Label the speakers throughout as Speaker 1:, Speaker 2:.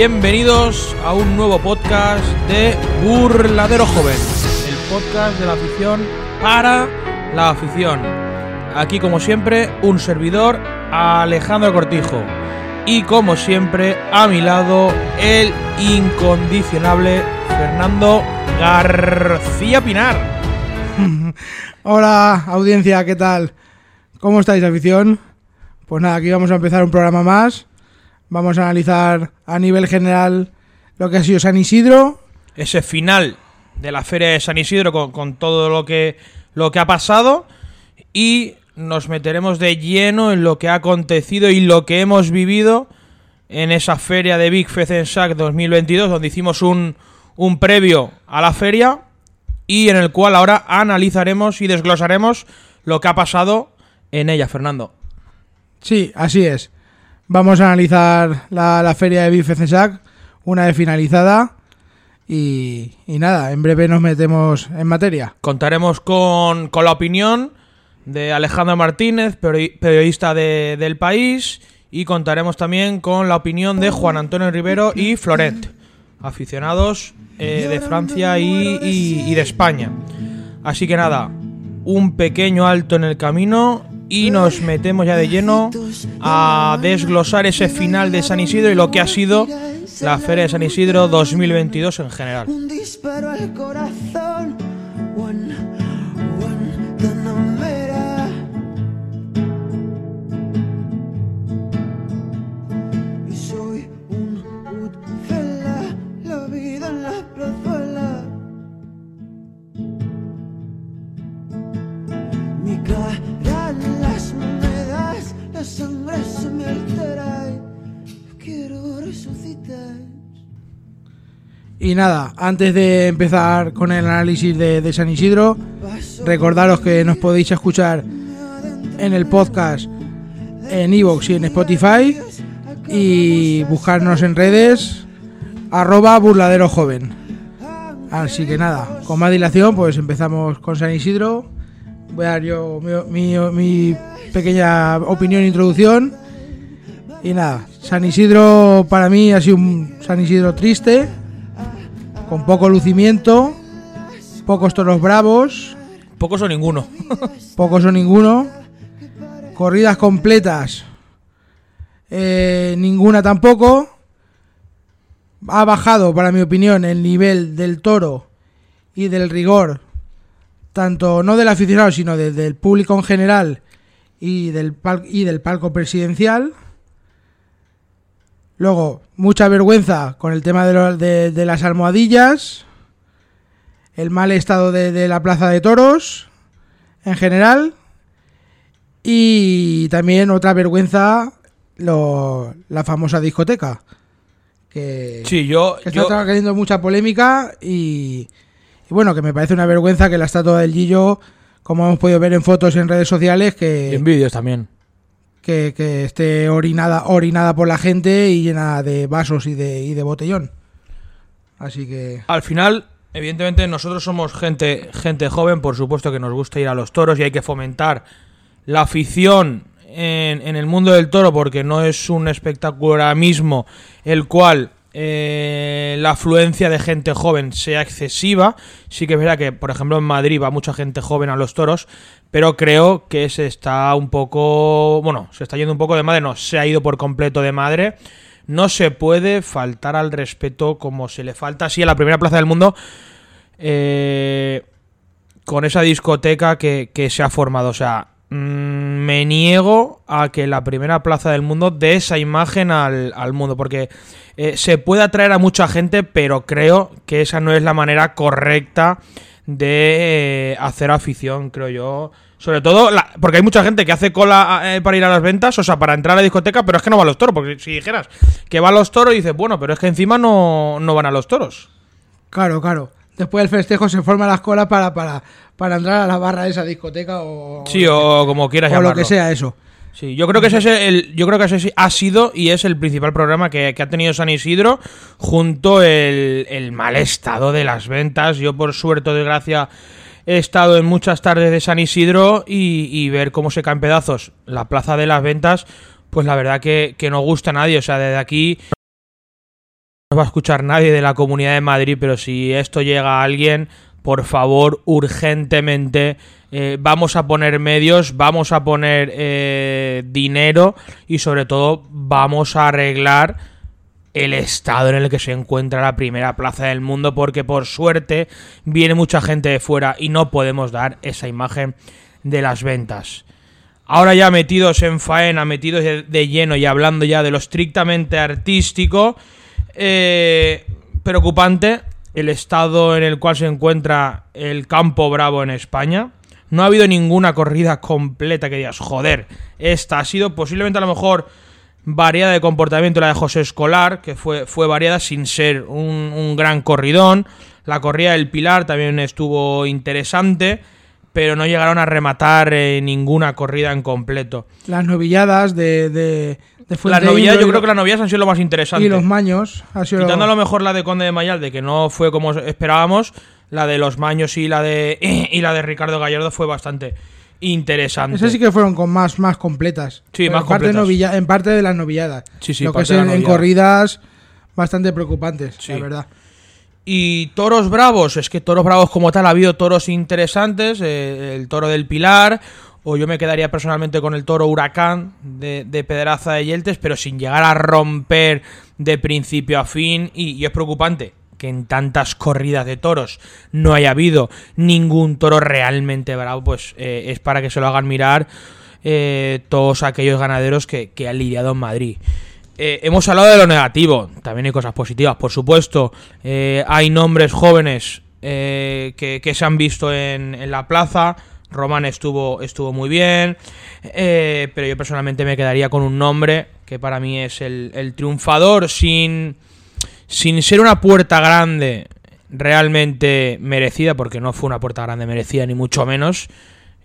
Speaker 1: Bienvenidos a un nuevo podcast de Burladero Joven, el podcast de la afición para la afición. Aquí como siempre un servidor, Alejandro Cortijo. Y como siempre, a mi lado, el incondicionable Fernando García Pinar.
Speaker 2: Hola, audiencia, ¿qué tal? ¿Cómo estáis, afición? Pues nada, aquí vamos a empezar un programa más. Vamos a analizar a nivel general lo que ha sido San Isidro.
Speaker 1: Ese final de la feria de San Isidro con, con todo lo que, lo que ha pasado. Y nos meteremos de lleno en lo que ha acontecido y lo que hemos vivido en esa feria de Big Fezensac 2022, donde hicimos un, un previo a la feria y en el cual ahora analizaremos y desglosaremos lo que ha pasado en ella, Fernando.
Speaker 2: Sí, así es. Vamos a analizar la, feria de Big Fezensac una vez finalizada. Y, y nada, en breve nos metemos en materia.
Speaker 1: Contaremos con, con la opinión de Alejandro Martínez, peri- periodista de- del país, y contaremos también con la opinión de Juan Antonio Rivero y Florent, aficionados eh, de Francia y de España. Así que nada, un pequeño alto en el camino y nos metemos ya de lleno a desglosar ese final de San Isidro y lo que ha sido la Feria de San Isidro 2022 en general.
Speaker 3: Un disparo al corazón. One, la vida en la plazuela. La me altera. y Quiero resucitar.
Speaker 2: Y nada, antes de empezar con el análisis de, San Isidro, recordaros que nos podéis escuchar en el podcast en iVoox y en Spotify y buscarnos en redes arroba joven. Así que nada, con más dilación pues empezamos con San Isidro. Voy a dar yo mi, mi- mi pequeña opinión e introducción. Y nada, San Isidro para mí ha sido un San Isidro triste, con poco lucimiento, pocos toros bravos,
Speaker 1: Pocos o ninguno.
Speaker 2: pocos o ninguno, corridas completas, eh, ninguna tampoco. Ha bajado, para mi opinión, el nivel del toro y del rigor, tanto no del aficionado, sino de- del público en general y del, pal- y del palco presidencial. Luego, mucha vergüenza con el tema de, lo- de- de las almohadillas, el mal estado de, la plaza de toros en general y también otra vergüenza lo- la famosa discoteca que,
Speaker 1: Sí, yo,
Speaker 2: que
Speaker 1: yo-
Speaker 2: está trayendo mucha polémica y, y bueno que me parece una vergüenza que la estatua del Gillo como hemos podido ver en fotos en redes sociales
Speaker 1: y
Speaker 2: que,
Speaker 1: en vídeos también.
Speaker 2: que, que esté orinada orinada por la gente y llena de vasos y de, y de botellón así que
Speaker 1: Al final, evidentemente, nosotros somos gente, gente joven, por supuesto que nos gusta ir a los toros y hay que fomentar la afición en, en el mundo del toro porque no es un espectáculo ahora mismo el cual eh, la afluencia de gente joven sea excesiva. Sí que es verdad que, por ejemplo, en Madrid va mucha gente joven a los toros, pero creo que se está un poco, bueno, se está yendo un poco de madre, no, se ha ido por completo de madre. No se puede faltar al respeto como se le falta así a la primera plaza del mundo eh, con esa discoteca que, que se ha formado. O sea, me niego a que la primera plaza del mundo dé esa imagen al, al mundo, porque eh, se puede atraer a mucha gente, pero creo que esa no es la manera correcta de eh, hacer afición, creo yo. Sobre todo, porque hay mucha gente que hace cola eh, para ir a las ventas, o sea, para entrar a la discoteca, pero es que no va a los toros, porque si dijeras que va a los toros, dices, bueno, pero es que encima no, no van a los toros.
Speaker 2: Claro, claro. Después del festejo se forman las colas para, para, para entrar a la barra de esa discoteca o,
Speaker 1: Sí, o como quieras
Speaker 2: o
Speaker 1: llamarlo.
Speaker 2: lo que sea eso.
Speaker 1: Sí, yo creo que ese es el, yo creo que ese ha sido y es el principal programa que, que ha tenido San Isidro, junto el, el mal estado de las ventas. Yo por suerte o desgracia he estado en muchas tardes de San Isidro y, y ver cómo se caen pedazos la plaza de las ventas, pues la verdad que, que no gusta a nadie. O sea, desde aquí nos va a escuchar nadie de la Comunidad de Madrid, pero si esto llega a alguien, por favor, urgentemente, eh, vamos a poner medios, vamos a poner eh, dinero y sobre todo vamos a arreglar el estado en el que se encuentra la primera plaza del mundo porque por suerte viene mucha gente de fuera y no podemos dar esa imagen de las ventas. Ahora ya metidos en faena, metidos de lleno y hablando ya de lo estrictamente artístico, eh, preocupante el estado en el cual se encuentra el campo bravo en España. No ha habido ninguna corrida completa que digas, joder, esta ha sido posiblemente a lo mejor variada de comportamiento la de José Escolar, que fue, fue variada sin ser un, gran corridón. La corrida del Pilar también estuvo interesante, pero no llegaron a rematar eh, ninguna corrida en completo.
Speaker 2: Las novilladas de, de,
Speaker 1: Las yo creo que las novilladas han sido lo más interesante.
Speaker 2: y los maños. Ha sido
Speaker 1: Quitando a lo mejor la de Conde de Mayalde, que no fue como esperábamos, la de los Maños y la de y la de Ricardo Gallardo fue bastante interesante.
Speaker 2: Esas sí que fueron con más, más completas.
Speaker 1: Sí,
Speaker 2: Pero
Speaker 1: más
Speaker 2: en parte,
Speaker 1: completas.
Speaker 2: novilla- en parte de las novilladas.
Speaker 1: Sí, sí,
Speaker 2: Lo que
Speaker 1: parte
Speaker 2: es en, corridas bastante preocupantes,
Speaker 1: Sí.
Speaker 2: la verdad.
Speaker 1: Y toros bravos, es que toros bravos como tal ha habido toros interesantes, eh, el toro del Pilar, o yo me quedaría personalmente con el toro Huracán de, de Pedraza de Yeltes, pero sin llegar a romper de principio a fin, y, es preocupante que en tantas corridas de toros no haya habido ningún toro realmente bravo, pues eh, es para que se lo hagan mirar eh, todos aquellos ganaderos que, que han lidiado en Madrid. Eh, hemos hablado de lo negativo, también hay cosas positivas, por supuesto. Eh, hay nombres jóvenes que, que se han visto en, en la plaza. Román estuvo, estuvo muy bien, eh, pero yo personalmente me quedaría con un nombre que para mí es el, el triunfador sin, sin ser una puerta grande realmente merecida, porque no fue una puerta grande merecida, ni mucho menos.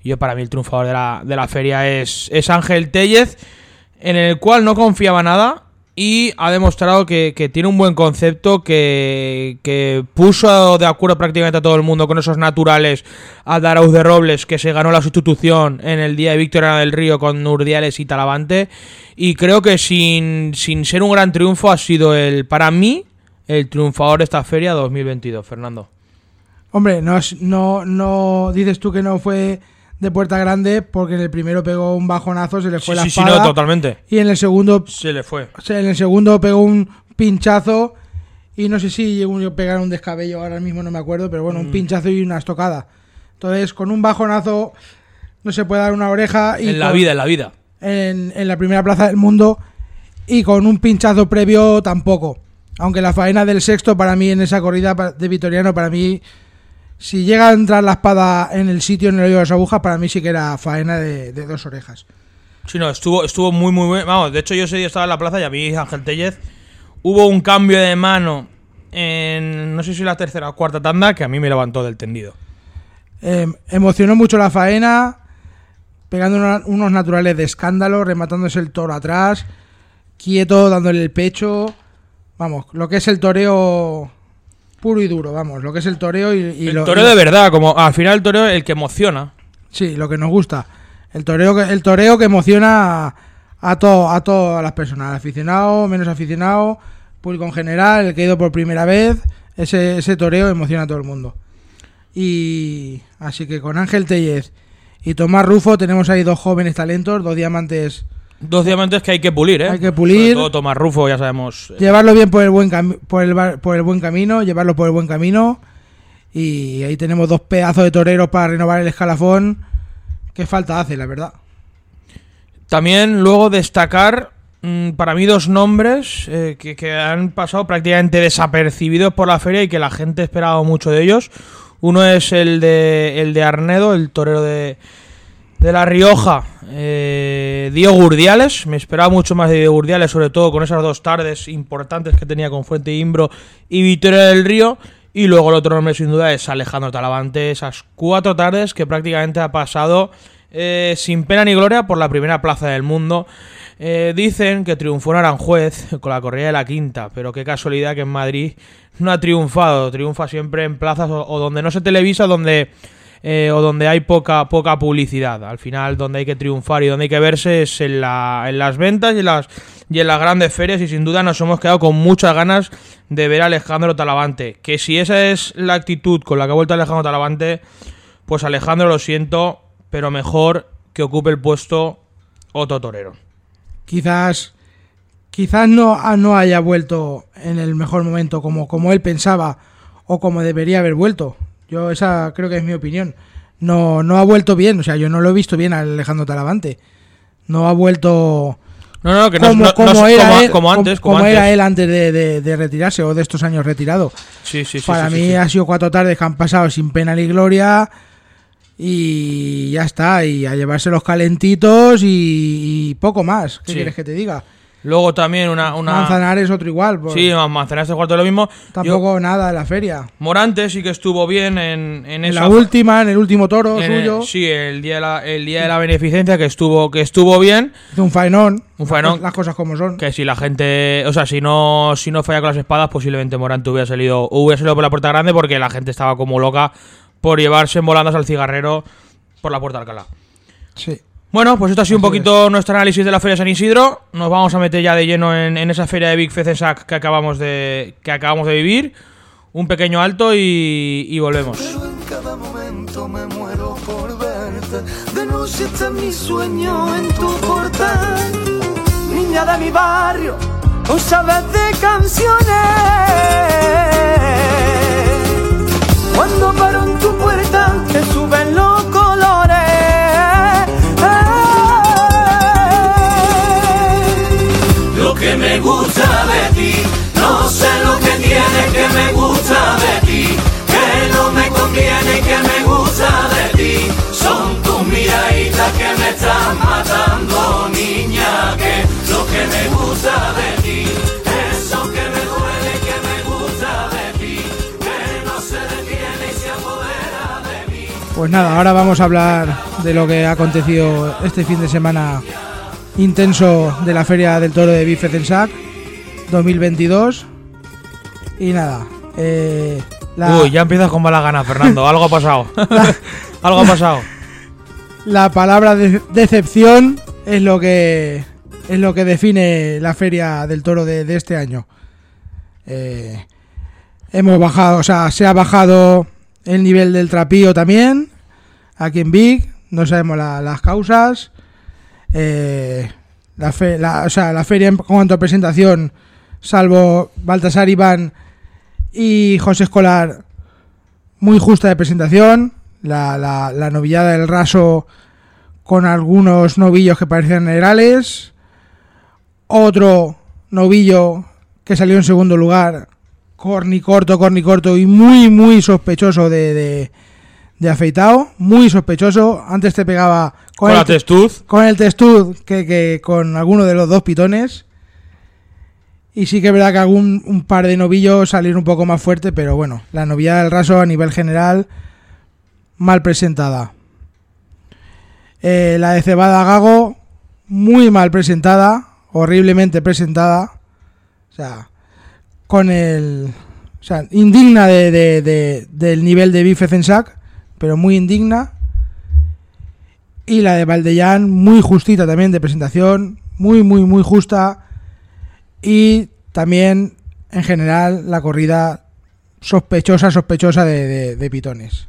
Speaker 1: Yo para mí el triunfador de la, de la feria es, es Ángel Tellez, en el cual no confiaba nada y ha demostrado que, que tiene un buen concepto, que, que puso de acuerdo prácticamente a todo el mundo con esos naturales a Darauz de Robles, que se ganó la sustitución en el día de Victoria del Río con Urdiales y Talavante. Y creo que sin, sin ser un gran triunfo ha sido el, para mí, el triunfador de esta feria 2022, Fernando.
Speaker 2: Hombre, no, no, no dices tú que no fue de puerta grande porque en el primero pegó un bajonazo, se le fue
Speaker 1: Sí,
Speaker 2: la
Speaker 1: sí, sí,
Speaker 2: espada.
Speaker 1: no, totalmente.
Speaker 2: y en el segundo
Speaker 1: Se le fue.
Speaker 2: en el segundo pegó un pinchazo y no sé si llegó a pegar un descabello, ahora mismo no me acuerdo, pero
Speaker 1: Mm.
Speaker 2: bueno, un pinchazo y una estocada. Entonces, con un bajonazo no se puede dar una oreja y
Speaker 1: En la
Speaker 2: con-
Speaker 1: vida, en la vida.
Speaker 2: en, en la primera plaza del mundo y con un pinchazo previo tampoco. Aunque la faena del sexto para mí en esa corrida de Vitoriano, para mí, si llega a entrar la espada en el sitio, en el hoyo de las agujas, para mí sí que era faena de, de dos orejas.
Speaker 1: Sí, no, estuvo, estuvo muy, muy bien. Vamos, de hecho, yo ese día estaba en la plaza y a mí, Ángel Tellez, hubo un cambio de mano en, no sé si la tercera o cuarta tanda, que a mí me levantó del tendido.
Speaker 2: Eh, emocionó mucho la faena, pegando una- unos naturales de escándalo, rematándose el toro atrás, quieto, dándole el pecho. Vamos, lo que es el toreo puro y duro, vamos, lo que es el toreo y, y
Speaker 1: el
Speaker 2: lo-
Speaker 1: toreo
Speaker 2: y-
Speaker 1: de verdad, como al final el toreo el que emociona.
Speaker 2: Sí, lo que nos gusta. El toreo que, el toreo que emociona a, a, to- a todas las personas, al aficionado, menos aficionado, público en general, el que ha ido por primera vez, ese, ese toreo emociona a todo el mundo. Y así que con Ángel Tellez y Tomás Rufo tenemos ahí dos jóvenes talentos, dos diamantes.
Speaker 1: Dos diamantes que hay que pulir, ¿eh?
Speaker 2: Hay que pulir.
Speaker 1: Sobre todo Tomás Rufo, ya sabemos. eh,
Speaker 2: Llevarlo bien por el buen por el, por el buen camino, llevarlo por el buen camino. Y ahí tenemos dos pedazos de toreros para renovar el escalafón. Qué falta hace, la verdad.
Speaker 1: También luego destacar mm, para mí dos nombres eh, que, que han pasado prácticamente desapercibidos por la feria y que la gente esperaba mucho de ellos. Uno es el de, el de Arnedo, el torero de, de La Rioja, eh, Diego Urdiales. Me esperaba mucho más de Diego Urdiales, sobre todo con esas dos tardes importantes que tenía con Fuente Imbro y Victoria del Río. Y luego el otro nombre sin duda es Alejandro Talavante. Esas cuatro tardes que prácticamente ha pasado eh, sin pena ni gloria por la primera plaza del mundo. Eh, dicen que triunfó en Aranjuez con la corrida de la quinta, pero qué casualidad que en Madrid no ha triunfado. Triunfa siempre en plazas o donde no se televisa, donde eh, o donde hay poca, poca publicidad. Al final, donde hay que triunfar y donde hay que verse es en, la, en las ventas y en las, grandes ferias. Y sin duda nos hemos quedado con muchas ganas de ver a Alejandro Talavante. Que si esa es la actitud con la que ha vuelto Alejandro Talavante, pues Alejandro lo siento, pero mejor que ocupe el puesto otro torero.
Speaker 2: Quizás quizás no, ah, no haya vuelto en el mejor momento como, como él pensaba o como debería haber vuelto. Yo esa creo que es mi opinión. No, no ha vuelto bien, o sea, yo no lo he visto bien a Alejandro Talavante. No ha vuelto
Speaker 1: No, no, que no,
Speaker 2: como,
Speaker 1: no-
Speaker 2: como era
Speaker 1: como,
Speaker 2: él,
Speaker 1: como antes.
Speaker 2: como, era él antes de, de- de retirarse o de estos años retirado.
Speaker 1: Sí, sí, sí,
Speaker 2: Para
Speaker 1: sí,
Speaker 2: mí
Speaker 1: sí, sí.
Speaker 2: ha sido cuatro tardes que han pasado sin pena ni gloria y ya está, y a llevarse los calentitos y, y poco más. ¿Qué
Speaker 1: Sí.
Speaker 2: quieres que te diga?
Speaker 1: Luego también una. una...
Speaker 2: Manzanares otro igual. pues,
Speaker 1: Sí, Manzanares de cuarto de lo mismo. Yo-
Speaker 2: tampoco nada en la feria.
Speaker 1: Morante sí que estuvo bien en, en
Speaker 2: En
Speaker 1: esa
Speaker 2: la última, en el último toro
Speaker 1: en el-
Speaker 2: suyo,
Speaker 1: sí, el día de la, el día de la beneficencia que estuvo que estuvo bien.
Speaker 2: hizo un faenón.
Speaker 1: Un faenón.
Speaker 2: Las cosas como son.
Speaker 1: Que si la gente, o sea, si no si no falla con las espadas, posiblemente Morante hubiera salido hubiera salido por la puerta grande porque la gente estaba como loca por llevarse en volandas al cigarrero por la puerta de Alcalá.
Speaker 2: Sí.
Speaker 1: Bueno, pues esto ha sido un
Speaker 2: Así
Speaker 1: poquito nuestro análisis de la Feria de San Isidro. Nos vamos a meter ya de lleno en, en esa feria de Big Fecensac que acabamos de, que acabamos de vivir. Un pequeño alto y, y volvemos.
Speaker 3: Pero en cada momento me muero por verte. De noche está mi sueño en tu portal. Niña de mi barrio, o sabes de canciones. Cuando paro en tu puerta, te suben los colores. De ti, no sé lo que tiene que me gusta de ti, que no me conviene que me gusta de ti. Son tus miraditas que me están matando, niña, que lo que me gusta de ti, eso que me duele que me gusta de ti, que no se detiene y se apodera de mí.
Speaker 2: Pues nada, ahora vamos a hablar de lo que ha acontecido este fin de semana intenso de la Feria del Toro de Bifecensac 2022. Y nada, eh, la,
Speaker 1: Uy, ya empiezas con mala gana, Fernando. Algo ha pasado. Algo ha pasado.
Speaker 2: la palabra de- decepción es lo que es lo que define la Feria del Toro de, de este año. Eh, hemos bajado, o sea, se ha bajado el nivel del trapío también aquí en Big. No sabemos la- las causas. Eh, la, fe- la- o sea, la feria en cuanto a presentación, salvo Baltasar Iván y José Escolar, muy justa de presentación. La, la, la novillada del raso con algunos novillos que parecían nerales. Otro novillo que salió en segundo lugar, corni corto, corni corto y muy, muy sospechoso de, de, de afeitado. Muy sospechoso. Antes te pegaba con,
Speaker 1: Con
Speaker 2: el,
Speaker 1: la testuz.
Speaker 2: con el testud que, que con alguno de los dos pitones. Y sí que es verdad que algún un par de novillos salieron un poco más fuerte, pero bueno, la novillada del raso a nivel general mal presentada. Eh, la de Cebada Gago, muy mal presentada, horriblemente presentada. O sea, con el. O sea, indigna de, de- de- del nivel de Bife Censac, pero muy indigna. Y la de Valdellán, muy justita también de presentación, muy, muy, muy justa. Y también, en general, la corrida sospechosa, sospechosa de, pitones.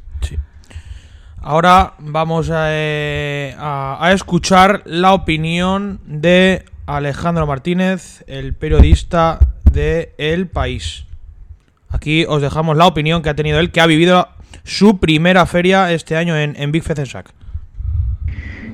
Speaker 1: Ahora vamos a, eh, a- a escuchar la opinión de Alejandro Martínez, el periodista de El País. Aquí os dejamos la opinión que ha tenido él, que ha vivido su primera feria este año en, en Big Fecensac.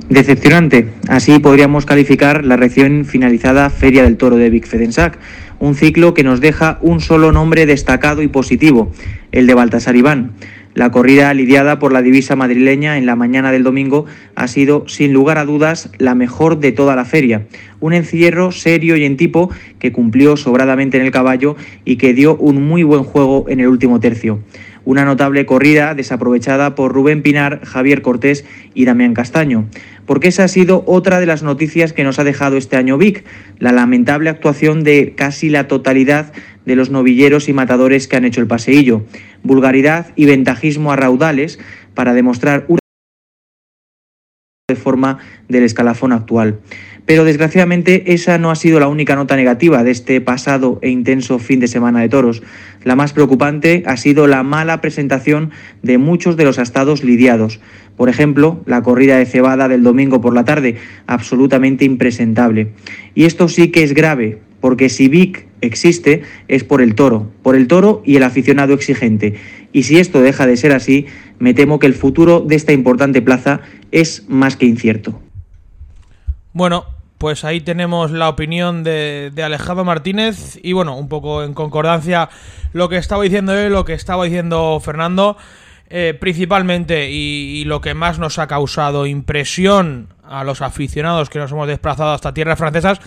Speaker 4: Decepcionante. Así podríamos calificar la recién finalizada Feria del Toro de Vic Fedensac, un ciclo que nos deja un solo nombre destacado y positivo, el de Baltasar Iván. La corrida lidiada por la divisa madrileña en la mañana del domingo ha sido, sin lugar a dudas, la mejor de toda la feria. Un encierro serio y en tipo que cumplió sobradamente en el caballo y que dio un muy buen juego en el último tercio. Una notable corrida desaprovechada por Rubén Pinar, Javier Cortés y Damián Castaño. Porque esa ha sido otra de las noticias que nos ha dejado este año Vic, la lamentable actuación de casi la totalidad de los novilleros y matadores que han hecho el paseillo. Vulgaridad y ventajismo a raudales, para demostrar una de forma del escalafón actual. Pero desgraciadamente esa no ha sido la única nota negativa de este pasado e intenso fin de semana de toros. La más preocupante ha sido la mala presentación de muchos de los estados lidiados. Por ejemplo, la corrida de cebada del domingo por la tarde, absolutamente impresentable. Y esto sí que es grave, porque si Vic existe es por el toro, por el toro y el aficionado exigente. Y si esto deja de ser así, me temo que el futuro de esta importante plaza es más que incierto.
Speaker 1: Bueno, pues ahí tenemos la opinión de, de, Alejandro Martínez y bueno, un poco en concordancia lo que estaba diciendo él, lo que estaba diciendo Fernando, eh, principalmente y, y, lo que más nos ha causado impresión a los aficionados que nos hemos desplazado hasta tierras francesas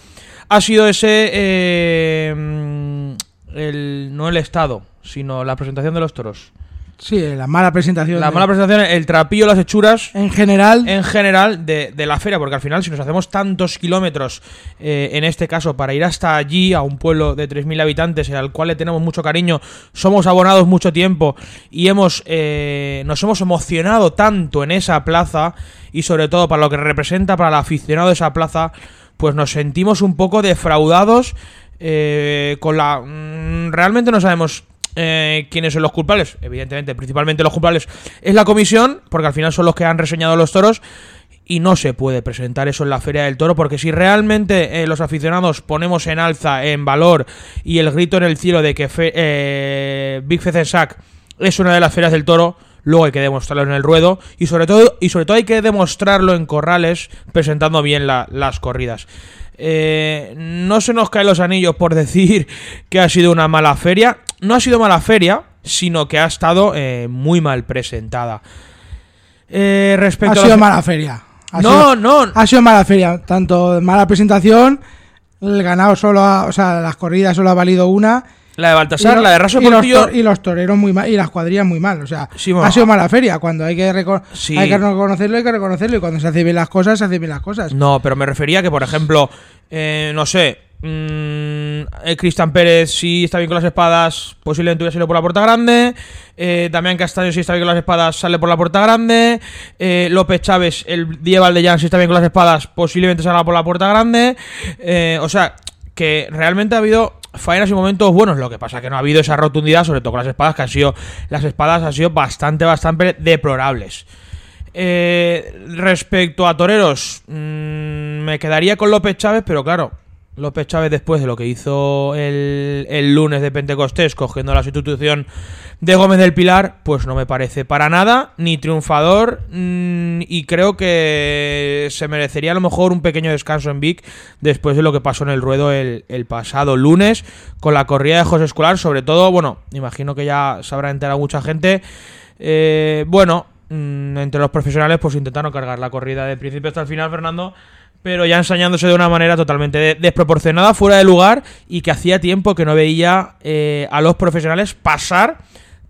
Speaker 1: ha sido ese, eh, el, no el estado, sino la presentación de los toros.
Speaker 2: Sí, la mala presentación.
Speaker 1: La
Speaker 2: de-
Speaker 1: mala presentación, el trapillo, las hechuras
Speaker 2: En general,
Speaker 1: en general de, de la feria, porque al final si nos hacemos tantos kilómetros, eh, en este caso, para ir hasta allí, a un pueblo de 3.000 habitantes, al cual le tenemos mucho cariño, somos abonados mucho tiempo y hemos eh, nos hemos emocionado tanto en esa plaza y sobre todo para lo que representa para el aficionado de esa plaza, pues nos sentimos un poco defraudados eh, con la... mm, realmente no sabemos eh, quiénes son los culpables. Evidentemente, principalmente los culpables es la comisión, porque al final son los que han reseñado los toros. Y no se puede presentar eso en la Feria del Toro, porque si realmente eh, los aficionados ponemos en alza, en valor y el grito en el cielo de que fe- eh, Big es una de las ferias del toro, luego hay que demostrarlo en el ruedo y sobre todo, y sobre todo hay que demostrarlo en corrales presentando bien la- las corridas. Eh, no se nos caen los anillos por decir que ha sido una mala feria. No ha sido mala feria, sino que ha estado eh, muy mal presentada. Eh,
Speaker 2: ha
Speaker 1: respecto a
Speaker 2: sido
Speaker 1: la-
Speaker 2: mala feria. Ha
Speaker 1: No,
Speaker 2: sido-
Speaker 1: no.
Speaker 2: Ha sido mala feria. Tanto mala presentación, el ganado solo ha, o sea, las corridas solo ha valido una.
Speaker 1: La de Baltasar, la de Raso
Speaker 2: y los,
Speaker 1: Portillo.
Speaker 2: to- y los toreros muy mal, y las cuadrillas muy mal. O sea,
Speaker 1: Sí, bueno.
Speaker 2: ha sido mala feria. Cuando hay que,
Speaker 1: Sí.
Speaker 2: hay que reconocerlo, hay que reconocerlo. Y cuando se hacen bien las cosas, se hacen bien las cosas.
Speaker 1: No, pero me refería que, por ejemplo, eh, no sé, mm, eh, Cristian Pérez, si está bien con las espadas, posiblemente hubiera salido por la puerta grande. Eh, Damián Castaño, si está bien con las espadas, sale por la puerta grande. Eh, López Chávez, el Diego Valdellán, si está bien con las espadas, posiblemente salga por la puerta grande. Eh, o sea, que realmente ha habido faenas y momentos buenos. Lo que pasa que no ha habido esa rotundidad, sobre todo con las espadas, que han sido. Las espadas han sido bastante, bastante deplorables. Respecto a toreros, mm, me quedaría con López Chávez, pero claro, López Chávez después de lo que hizo el, el lunes de Pentecostés, cogiendo la sustitución de Gómez del Pilar, pues no me parece para nada ni triunfador mm, y creo que se merecería a lo mejor un pequeño descanso en Vic después de lo que pasó en el ruedo el, pasado lunes con la corrida de José Escolar, sobre todo, bueno, imagino que ya se habrá enterado mucha gente. Eh, bueno, mm, entre los profesionales, pues intentaron cargar la corrida de principio hasta el final, Fernando. Pero ya ensañándose de una manera totalmente de- desproporcionada, fuera de lugar, y que hacía tiempo que no veía eh, a los profesionales pasar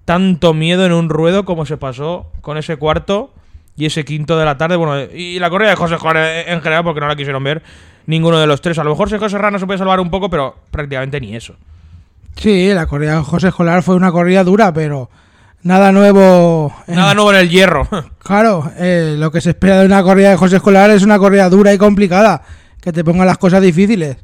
Speaker 1: tanto miedo en un ruedo como se pasó con ese cuarto y ese quinto de la tarde. Bueno, y la corrida de José Juan en general, porque no la quisieron ver ninguno de los tres. A lo mejor José Serrano se puede salvar un poco, pero prácticamente ni eso.
Speaker 2: Sí, la corrida de José Escolar fue una corrida dura, pero nada nuevo. en-
Speaker 1: Nada nuevo en el hierro.
Speaker 2: Claro, eh, lo que se espera de una corrida de José Escolar es una corrida dura y complicada, que te ponga las cosas difíciles.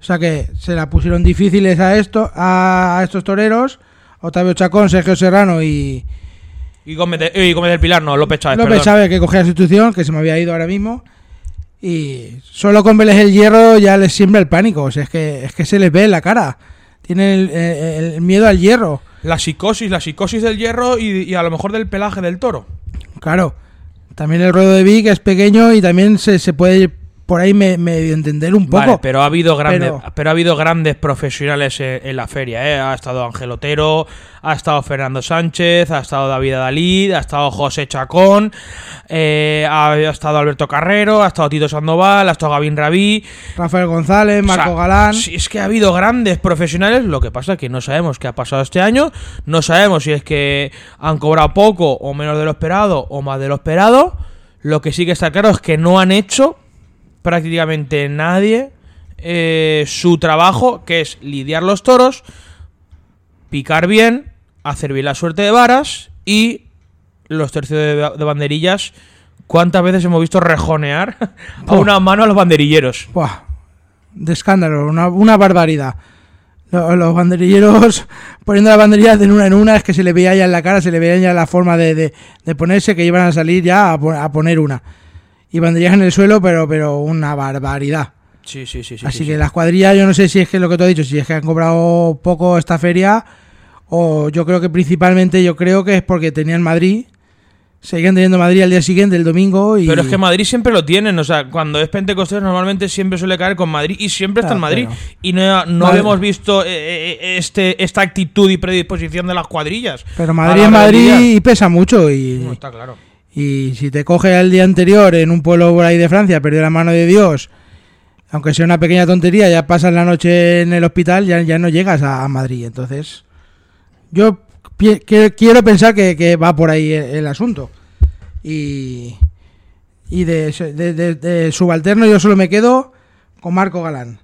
Speaker 2: O sea que se la pusieron difíciles a esto, a estos toreros, Octavio Chacón, Sergio Serrano y
Speaker 1: Y Gómez, de- y Gómez del Pilar, no, López Chávez.
Speaker 2: López. Chávez que cogía la sustitución, que se me había ido ahora mismo. Y solo con Vélez el hierro ya les siembra el pánico, o sea, es que, es que se les ve en la cara. Tienen el, el- el miedo al hierro.
Speaker 1: La psicosis, la psicosis del hierro y, a lo mejor del pelaje del toro.
Speaker 2: Claro. También el ruedo de Vic es pequeño y también se, se puede por ahí me- medio entender un poco.
Speaker 1: Vale, pero ha habido grandes,
Speaker 2: Pero-
Speaker 1: pero, ha habido grandes profesionales en, en la feria, ¿eh? Ha estado Ángel Otero, ha estado Fernando Sánchez, ha estado David Adalid, ha estado José Chacón, eh, ha estado Alberto Carrero, ha estado Tito Sandoval, ha estado Gavín Rabí.
Speaker 2: Rafael González,
Speaker 1: O sea,
Speaker 2: Marco Galán.
Speaker 1: Si es que ha habido grandes profesionales, lo que pasa es que no sabemos qué ha pasado este año, no sabemos si es que han cobrado poco o menos de lo esperado o más de lo esperado. Lo que sí que está claro es que no han hecho prácticamente nadie eh, su trabajo, que es lidiar los toros, picar bien, hacer bien la suerte de varas y los tercios de, de banderillas, ¿cuántas veces hemos visto rejonear a una mano a los banderilleros?
Speaker 2: Buah, de escándalo, una, una barbaridad. Lo- Los, banderilleros poniendo las banderillas de una en una, es que se le veía ya en la cara, se le veía ya la forma de, de- de ponerse, que iban a salir ya a poner una. Y banderillas en el suelo, pero, pero una barbaridad.
Speaker 1: Sí, sí, sí. sí
Speaker 2: Así
Speaker 1: sí,
Speaker 2: que
Speaker 1: sí.
Speaker 2: las cuadrillas, yo no sé si es que lo que tú has dicho, si es que han cobrado poco esta feria, o yo creo que principalmente, yo creo que es porque tenían Madrid, seguían teniendo Madrid al día siguiente, el domingo, y...
Speaker 1: Pero es que Madrid siempre lo tienen, o sea, cuando es Pentecostés normalmente siempre suele caer con Madrid y siempre está en Madrid.
Speaker 2: pero-
Speaker 1: Y no, no hemos visto eh, eh, este, esta actitud y predisposición de las cuadrillas.
Speaker 2: Pero Madrid es Madrid y pesa mucho, y...
Speaker 1: No, está claro.
Speaker 2: Y si te coge el día anterior en un pueblo por ahí de Francia, perdió la mano de Dios, aunque sea una pequeña tontería, ya pasas la noche en el hospital, ya, ya no llegas a, a Madrid. Entonces, yo quiero pensar que, que va por ahí el, el asunto. Y, y de, de- de- de subalterno yo solo me quedo con Marco Galán,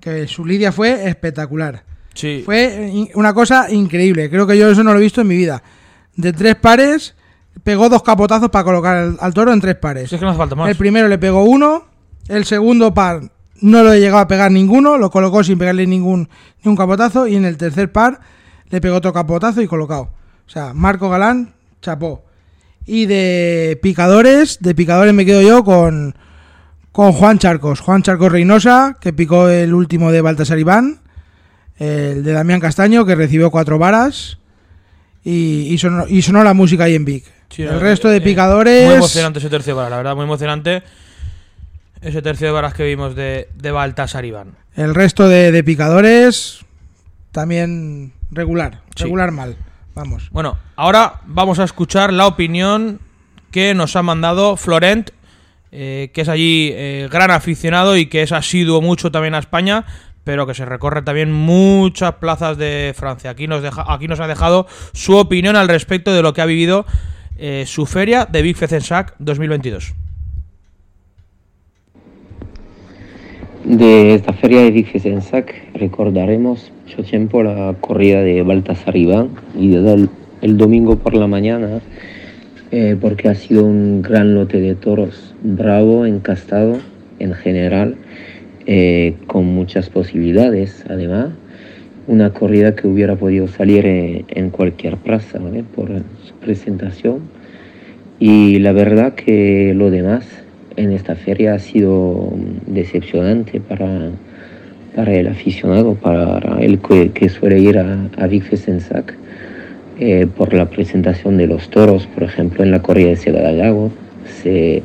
Speaker 2: que su lidia fue espectacular.
Speaker 1: Sí.
Speaker 2: Fue una cosa increíble. Creo que yo eso no lo he visto en mi vida. De tres pares, pegó dos capotazos para colocar al, al toro en tres pares.
Speaker 1: Si es que no hace falta más.
Speaker 2: El primero le pegó uno, el segundo par no lo llegado a pegar ninguno, lo colocó sin pegarle ningún, ningún capotazo, y en el tercer par le pegó otro capotazo y colocado. O sea, Marco Galán, chapó. Y de picadores, de picadores me quedo yo con, con Juan Charcos. Juan Charcos Reynosa, que picó el último de Baltasar Iván. El de Damián Castaño, que recibió cuatro varas. Y, y sonó, y sonó la música ahí en Vic.
Speaker 1: Sí,
Speaker 2: el resto de picadores.
Speaker 1: Muy emocionante ese tercio de varas, la verdad, muy emocionante. Ese tercio de varas que vimos de, de Baltasar Iván.
Speaker 2: El resto de, de picadores también regular,
Speaker 1: Sí.
Speaker 2: regular mal. Vamos.
Speaker 1: Bueno, ahora vamos a escuchar la opinión que nos ha mandado Florent, eh, que es allí eh, gran aficionado y que es asiduo mucho también a España, pero que se recorre también muchas plazas de Francia. Aquí nos, deja, aquí nos ha dejado su opinión al respecto de lo que ha vivido eh, su feria de Big Fezensac 2022.
Speaker 5: De esta feria de Vicensac recordaremos mucho tiempo la corrida de Baltasar Iván y desde el, el domingo por la mañana eh, porque ha sido un gran lote de toros, bravo, encastado en general, eh, con muchas posibilidades además. Una corrida que hubiera podido salir eh, en cualquier plaza ¿vale? Presentación. Y la verdad que lo demás en esta feria ha sido decepcionante para, para el aficionado, para el que, suele ir a, a Big Fezensac, eh, por la presentación de los toros, por ejemplo, en la corrida de Ciudad del Lago se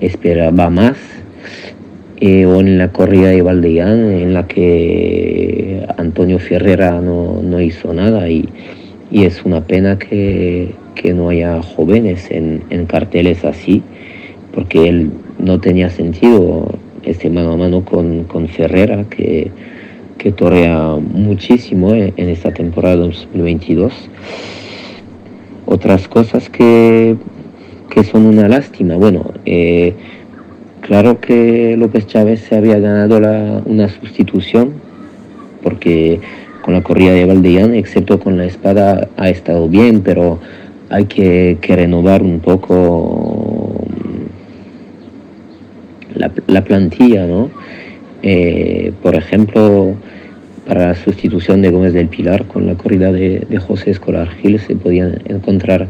Speaker 5: esperaba más, eh, o en la corrida de Valdeán, en la que Antonio Ferrera no, no hizo nada y, y es una pena que, que no haya jóvenes en, en carteles así, porque él no tenía sentido este mano a mano con, con Ferrera, que, que torea muchísimo en, esta temporada 2022. Otras cosas que, que son una lástima. Bueno, eh, claro que López Chávez se había ganado la- una sustitución, porque con la corrida de Valdeán, excepto con la espada, ha estado bien, pero hay que, que renovar un poco la, la plantilla, ¿no? Eh, por ejemplo, para la sustitución de Gómez del Pilar con la corrida de, de José Escolar Gil se podían encontrar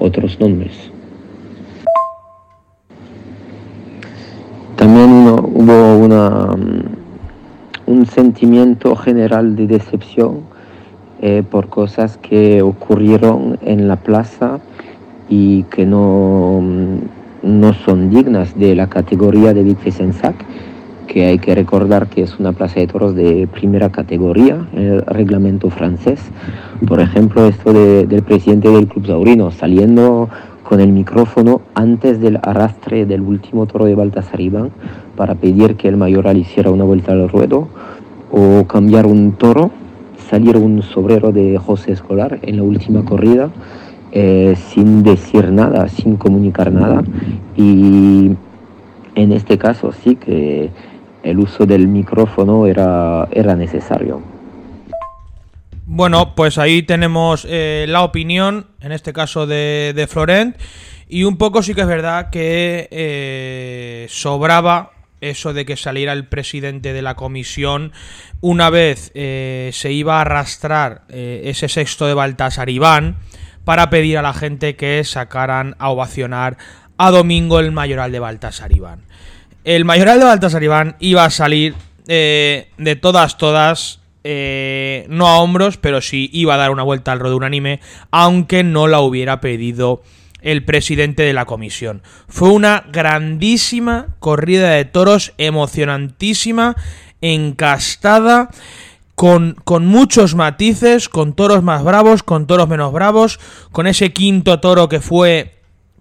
Speaker 5: otros nombres. También uno- hubo una, mm, un sentimiento general de decepción eh, por cosas que ocurrieron en la plaza y que no, mm, no son dignas de la categoría de Vitesse-Sensac, que hay que recordar que es una plaza de toros de primera categoría, el reglamento francés. Por ejemplo, esto de- del presidente del Club Taurino saliendo con el micrófono antes del arrastre del último toro de Baltasar Iván para pedir que el mayoral hiciera una vuelta al ruedo o cambiar un toro, salir un sobrero de José Escolar en la última corrida eh, sin decir nada, sin comunicar nada y en este caso sí que el uso del micrófono era, era necesario.
Speaker 1: Bueno, pues ahí tenemos eh, la opinión, en este caso de, de, Florent, y un poco sí que es verdad que eh, sobraba eso de que saliera el presidente de la comisión una vez eh, se iba a arrastrar eh, ese sexto de Baltasar Iván para pedir a la gente que sacaran a ovacionar a Domingo el mayoral de Baltasar Iván. El mayoral de Baltasar Iván iba a salir eh, de todas, todas no a hombros, pero sí iba a dar una vuelta al un unánime, aunque no la hubiera pedido el presidente de la comisión. Fue una grandísima corrida de toros, emocionantísima, encastada, con, con, muchos matices, con toros más bravos, con toros menos bravos, con ese quinto toro que fue,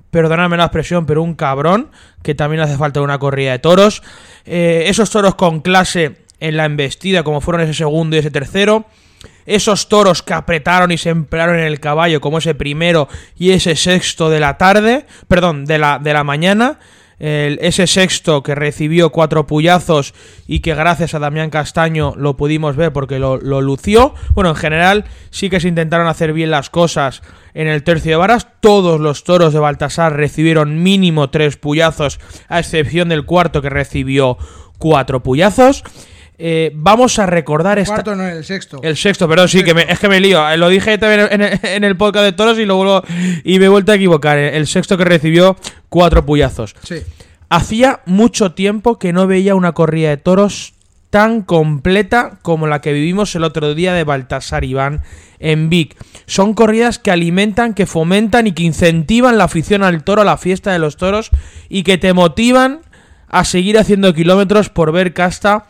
Speaker 1: perdonadme la expresión, pero un cabrón, que también hace falta una corrida de toros. Eh, esos toros con clase en la embestida, como fueron ese segundo y ese tercero. Esos toros que apretaron y se emplearon en el caballo, como ese primero y ese sexto de la tarde, perdón, de la, de la mañana. El, ese sexto que recibió cuatro puyazos y que gracias a Damián Castaño lo pudimos ver porque lo, lo, lució. Bueno, en general sí que se intentaron hacer bien las cosas en el tercio de varas. Todos los toros de Baltasar recibieron mínimo tres puyazos, a excepción del cuarto que recibió cuatro puyazos. Eh, vamos a recordar
Speaker 2: El
Speaker 1: esta...
Speaker 2: cuarto no el sexto.
Speaker 1: El sexto, perdón, sí, que me- es que me lío. Eh, Lo dije también en el, en el podcast de toros y lo vuelvo y me he vuelto a equivocar. El sexto que recibió cuatro puyazos.
Speaker 2: Sí.
Speaker 1: Hacía mucho tiempo que no veía una corrida de toros tan completa como la que vivimos el otro día de Baltasar Iván en Vic. Son corridas que alimentan, que fomentan y que incentivan la afición al toro, a la fiesta de los toros y que te motivan a seguir haciendo kilómetros por ver casta,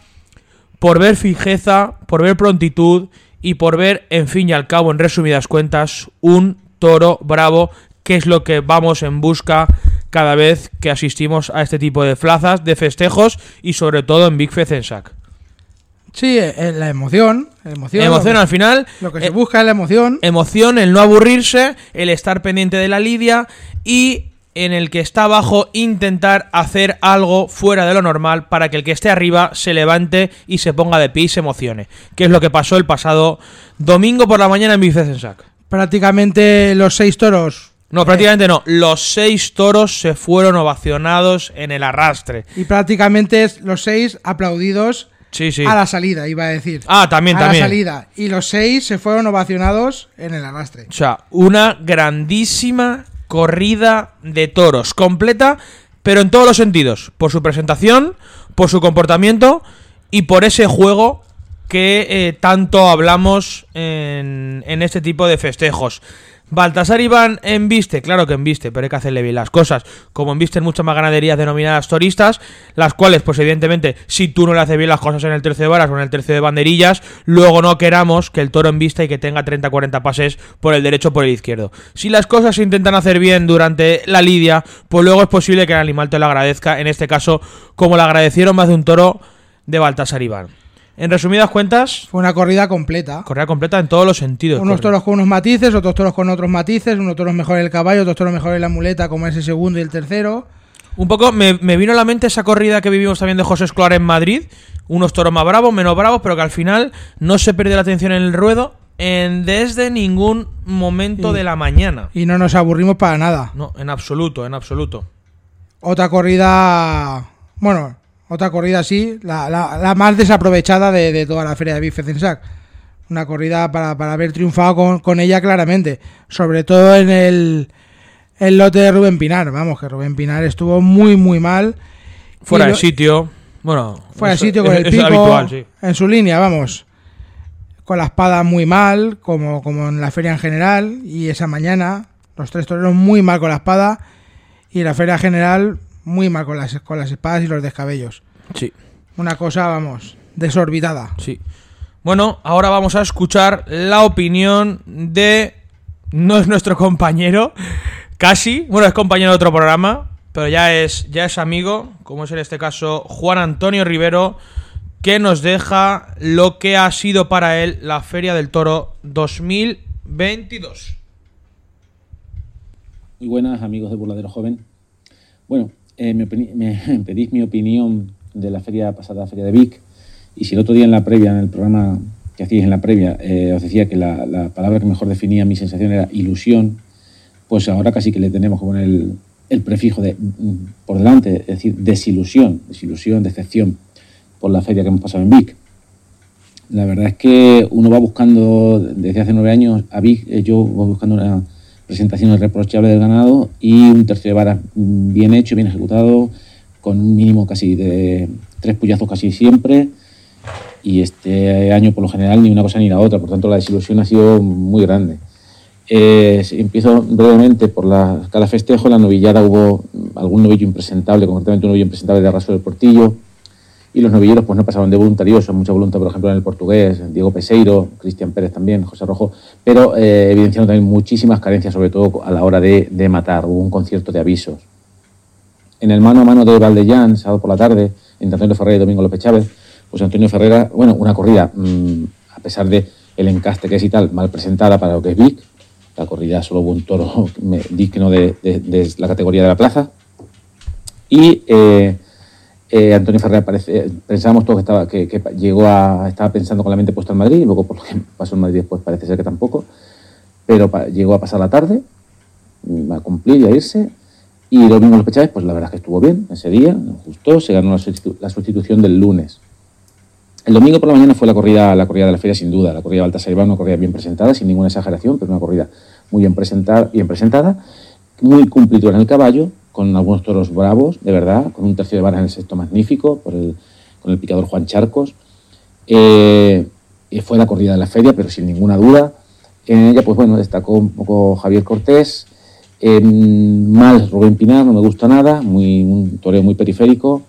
Speaker 1: por ver fijeza, por ver prontitud y por ver, en fin y al cabo, en resumidas cuentas, un toro bravo, que es lo que vamos en busca cada vez que asistimos a este tipo de plazas, de festejos y sobre todo en Big Fezensac.
Speaker 2: Sí, eh, la emoción. la emoción,
Speaker 1: Emoción al final,
Speaker 2: lo que
Speaker 1: eh,
Speaker 2: se busca es la emoción.
Speaker 1: emoción, el no aburrirse, el estar pendiente de la lidia y en el que está abajo intentar hacer algo fuera de lo normal para que el que esté arriba se levante y se ponga de pie y se emocione, que es lo que pasó el pasado domingo por la mañana en Fezensac.
Speaker 2: Prácticamente los seis toros.
Speaker 1: No, prácticamente no. Los seis toros se fueron ovacionados en el arrastre.
Speaker 2: Y prácticamente los seis aplaudidos
Speaker 1: Sí, sí.
Speaker 2: a la salida, iba a decir.
Speaker 1: Ah, también,
Speaker 2: a
Speaker 1: también.
Speaker 2: la salida. Y los seis se fueron ovacionados en el arrastre.
Speaker 1: O sea, una grandísima corrida de toros. Completa, pero en todos los sentidos. Por su presentación, por su comportamiento y por ese juego que eh, tanto hablamos en, en este tipo de festejos. Baltasar Iván embiste, claro que embiste, pero hay que hacerle bien las cosas. Como embisten muchas más ganaderías denominadas toristas, las cuales, pues evidentemente, si tú no le haces bien las cosas en el tercio de varas o en el tercio de banderillas, luego no queramos que el toro embista y que tenga 30-40 pases por el derecho o por el izquierdo. Si las cosas se intentan hacer bien durante la lidia, pues luego es posible que el animal te lo agradezca, en este caso, como le agradecieron más de un toro de Baltasar Iván. En resumidas cuentas,
Speaker 2: Fue una corrida completa.
Speaker 1: correa completa en todos los sentidos.
Speaker 2: Unos toros con unos matices, otros toros con otros matices, unos toros mejor el caballo, otros toros mejor la muleta, como ese segundo y el tercero.
Speaker 1: Un poco me, me vino a la mente esa corrida que vivimos también de José Escolar en Madrid. Unos toros más bravos, menos bravos, pero que al final no se perdió la atención en el ruedo en, desde ningún momento de la mañana.
Speaker 2: Y no nos aburrimos para nada.
Speaker 1: No, en absoluto, en absoluto.
Speaker 2: Otra corrida. Bueno, otra corrida sí, la, la- la más desaprovechada de, de toda la feria de Bifecensac. Una corrida para, para haber triunfado con, con ella claramente. Sobre todo en el, el lote de Rubén Pinar. Vamos, que Rubén Pinar estuvo muy, muy mal.
Speaker 1: Fuera de sitio. Bueno,
Speaker 2: Fuera de sitio con
Speaker 1: es-
Speaker 2: el pico.
Speaker 1: habitual, sí.
Speaker 2: En su línea, vamos. Con la espada muy mal, como, como en la feria en general. Y esa mañana, los tres toreros muy mal con la espada. Y la feria general muy mal con las, con las espadas y los descabellos.
Speaker 1: Sí,
Speaker 2: Una cosa, vamos, desorbitada.
Speaker 1: sí. Bueno, ahora vamos a escuchar la opinión de. No es nuestro compañero, casi. Bueno, es compañero de otro programa, pero ya es, ya es amigo, como es en este caso Juan Antonio Rivero, que nos deja lo que ha sido para él la Feria del Toro 2022.
Speaker 6: Muy buenas, amigos de Burladero Joven. Bueno, eh, me, me pedís mi opinión de la feria pasada, Feria de Vic, y si el otro día en la previa, en el programa, que hacíais en la previa, eh, os decía que la, la palabra que mejor definía mi sensación era ilusión, pues ahora casi que le tenemos poner el, el prefijo de mm, por delante, es decir, desilusión, desilusión, decepción por la feria que hemos pasado en Vic. La verdad es que uno va buscando, desde hace nueve años, a Vic, eh, yo voy buscando una presentación irreprochable del ganado y un tercio de vara bien hecho, bien ejecutado, con un mínimo casi de tres puyazos casi siempre. Y este año, por lo general, ni una cosa ni la otra. Por tanto, la desilusión ha sido muy grande. Eh, empiezo brevemente por la cada festejo. En la novillada hubo algún novillo impresentable, concretamente un novillo impresentable de Arraso del Portillo. Y los novilleros pues no pasaban de voluntariosos, mucha voluntad, por ejemplo, en el portugués, Diego Peseiro, Cristian Pérez también, José Rojo, pero eh, evidenciaron también muchísimas carencias, sobre todo a la hora de, de matar. Hubo un concierto de avisos. En el mano a mano de Valdellán, sábado por la tarde, entre Antonio Ferrer y Domingo López Chávez, pues Antonio Ferrera, bueno, una corrida, mmm, a pesar de el encaste que es y tal, mal presentada para lo que es Vic, la corrida solo hubo un toro digno de, de, de, la categoría de la plaza. Y eh, eh, Antonio Ferrer parece, pensábamos todos que, estaba, que, llegó a, estaba pensando con la mente puesta en Madrid, y luego por lo que pasó en Madrid después parece ser que tampoco, pero llegó a pasar la tarde, mm, a cumplir y a irse. Y Domingo López Chávez, pues la verdad es que estuvo bien ese día, gustó, se ganó la, sustitu la sustitución del lunes. El domingo por la mañana fue la corrida, la corrida de la feria, sin duda. La corrida Baltasar Iván, una corrida bien presentada, sin ninguna exageración, pero una corrida muy bien presentada, bien presentada muy cumplidora en el caballo, con algunos toros bravos, de verdad, con un tercio de varas en el sexto magnífico, por el, con el picador Juan Charcos. Eh, y fue la corrida de la feria, pero sin ninguna duda. En ella, pues bueno, destacó un poco Javier Cortés, eh, mal Rubén Pinar, no me gusta nada, muy, un toreo muy periférico.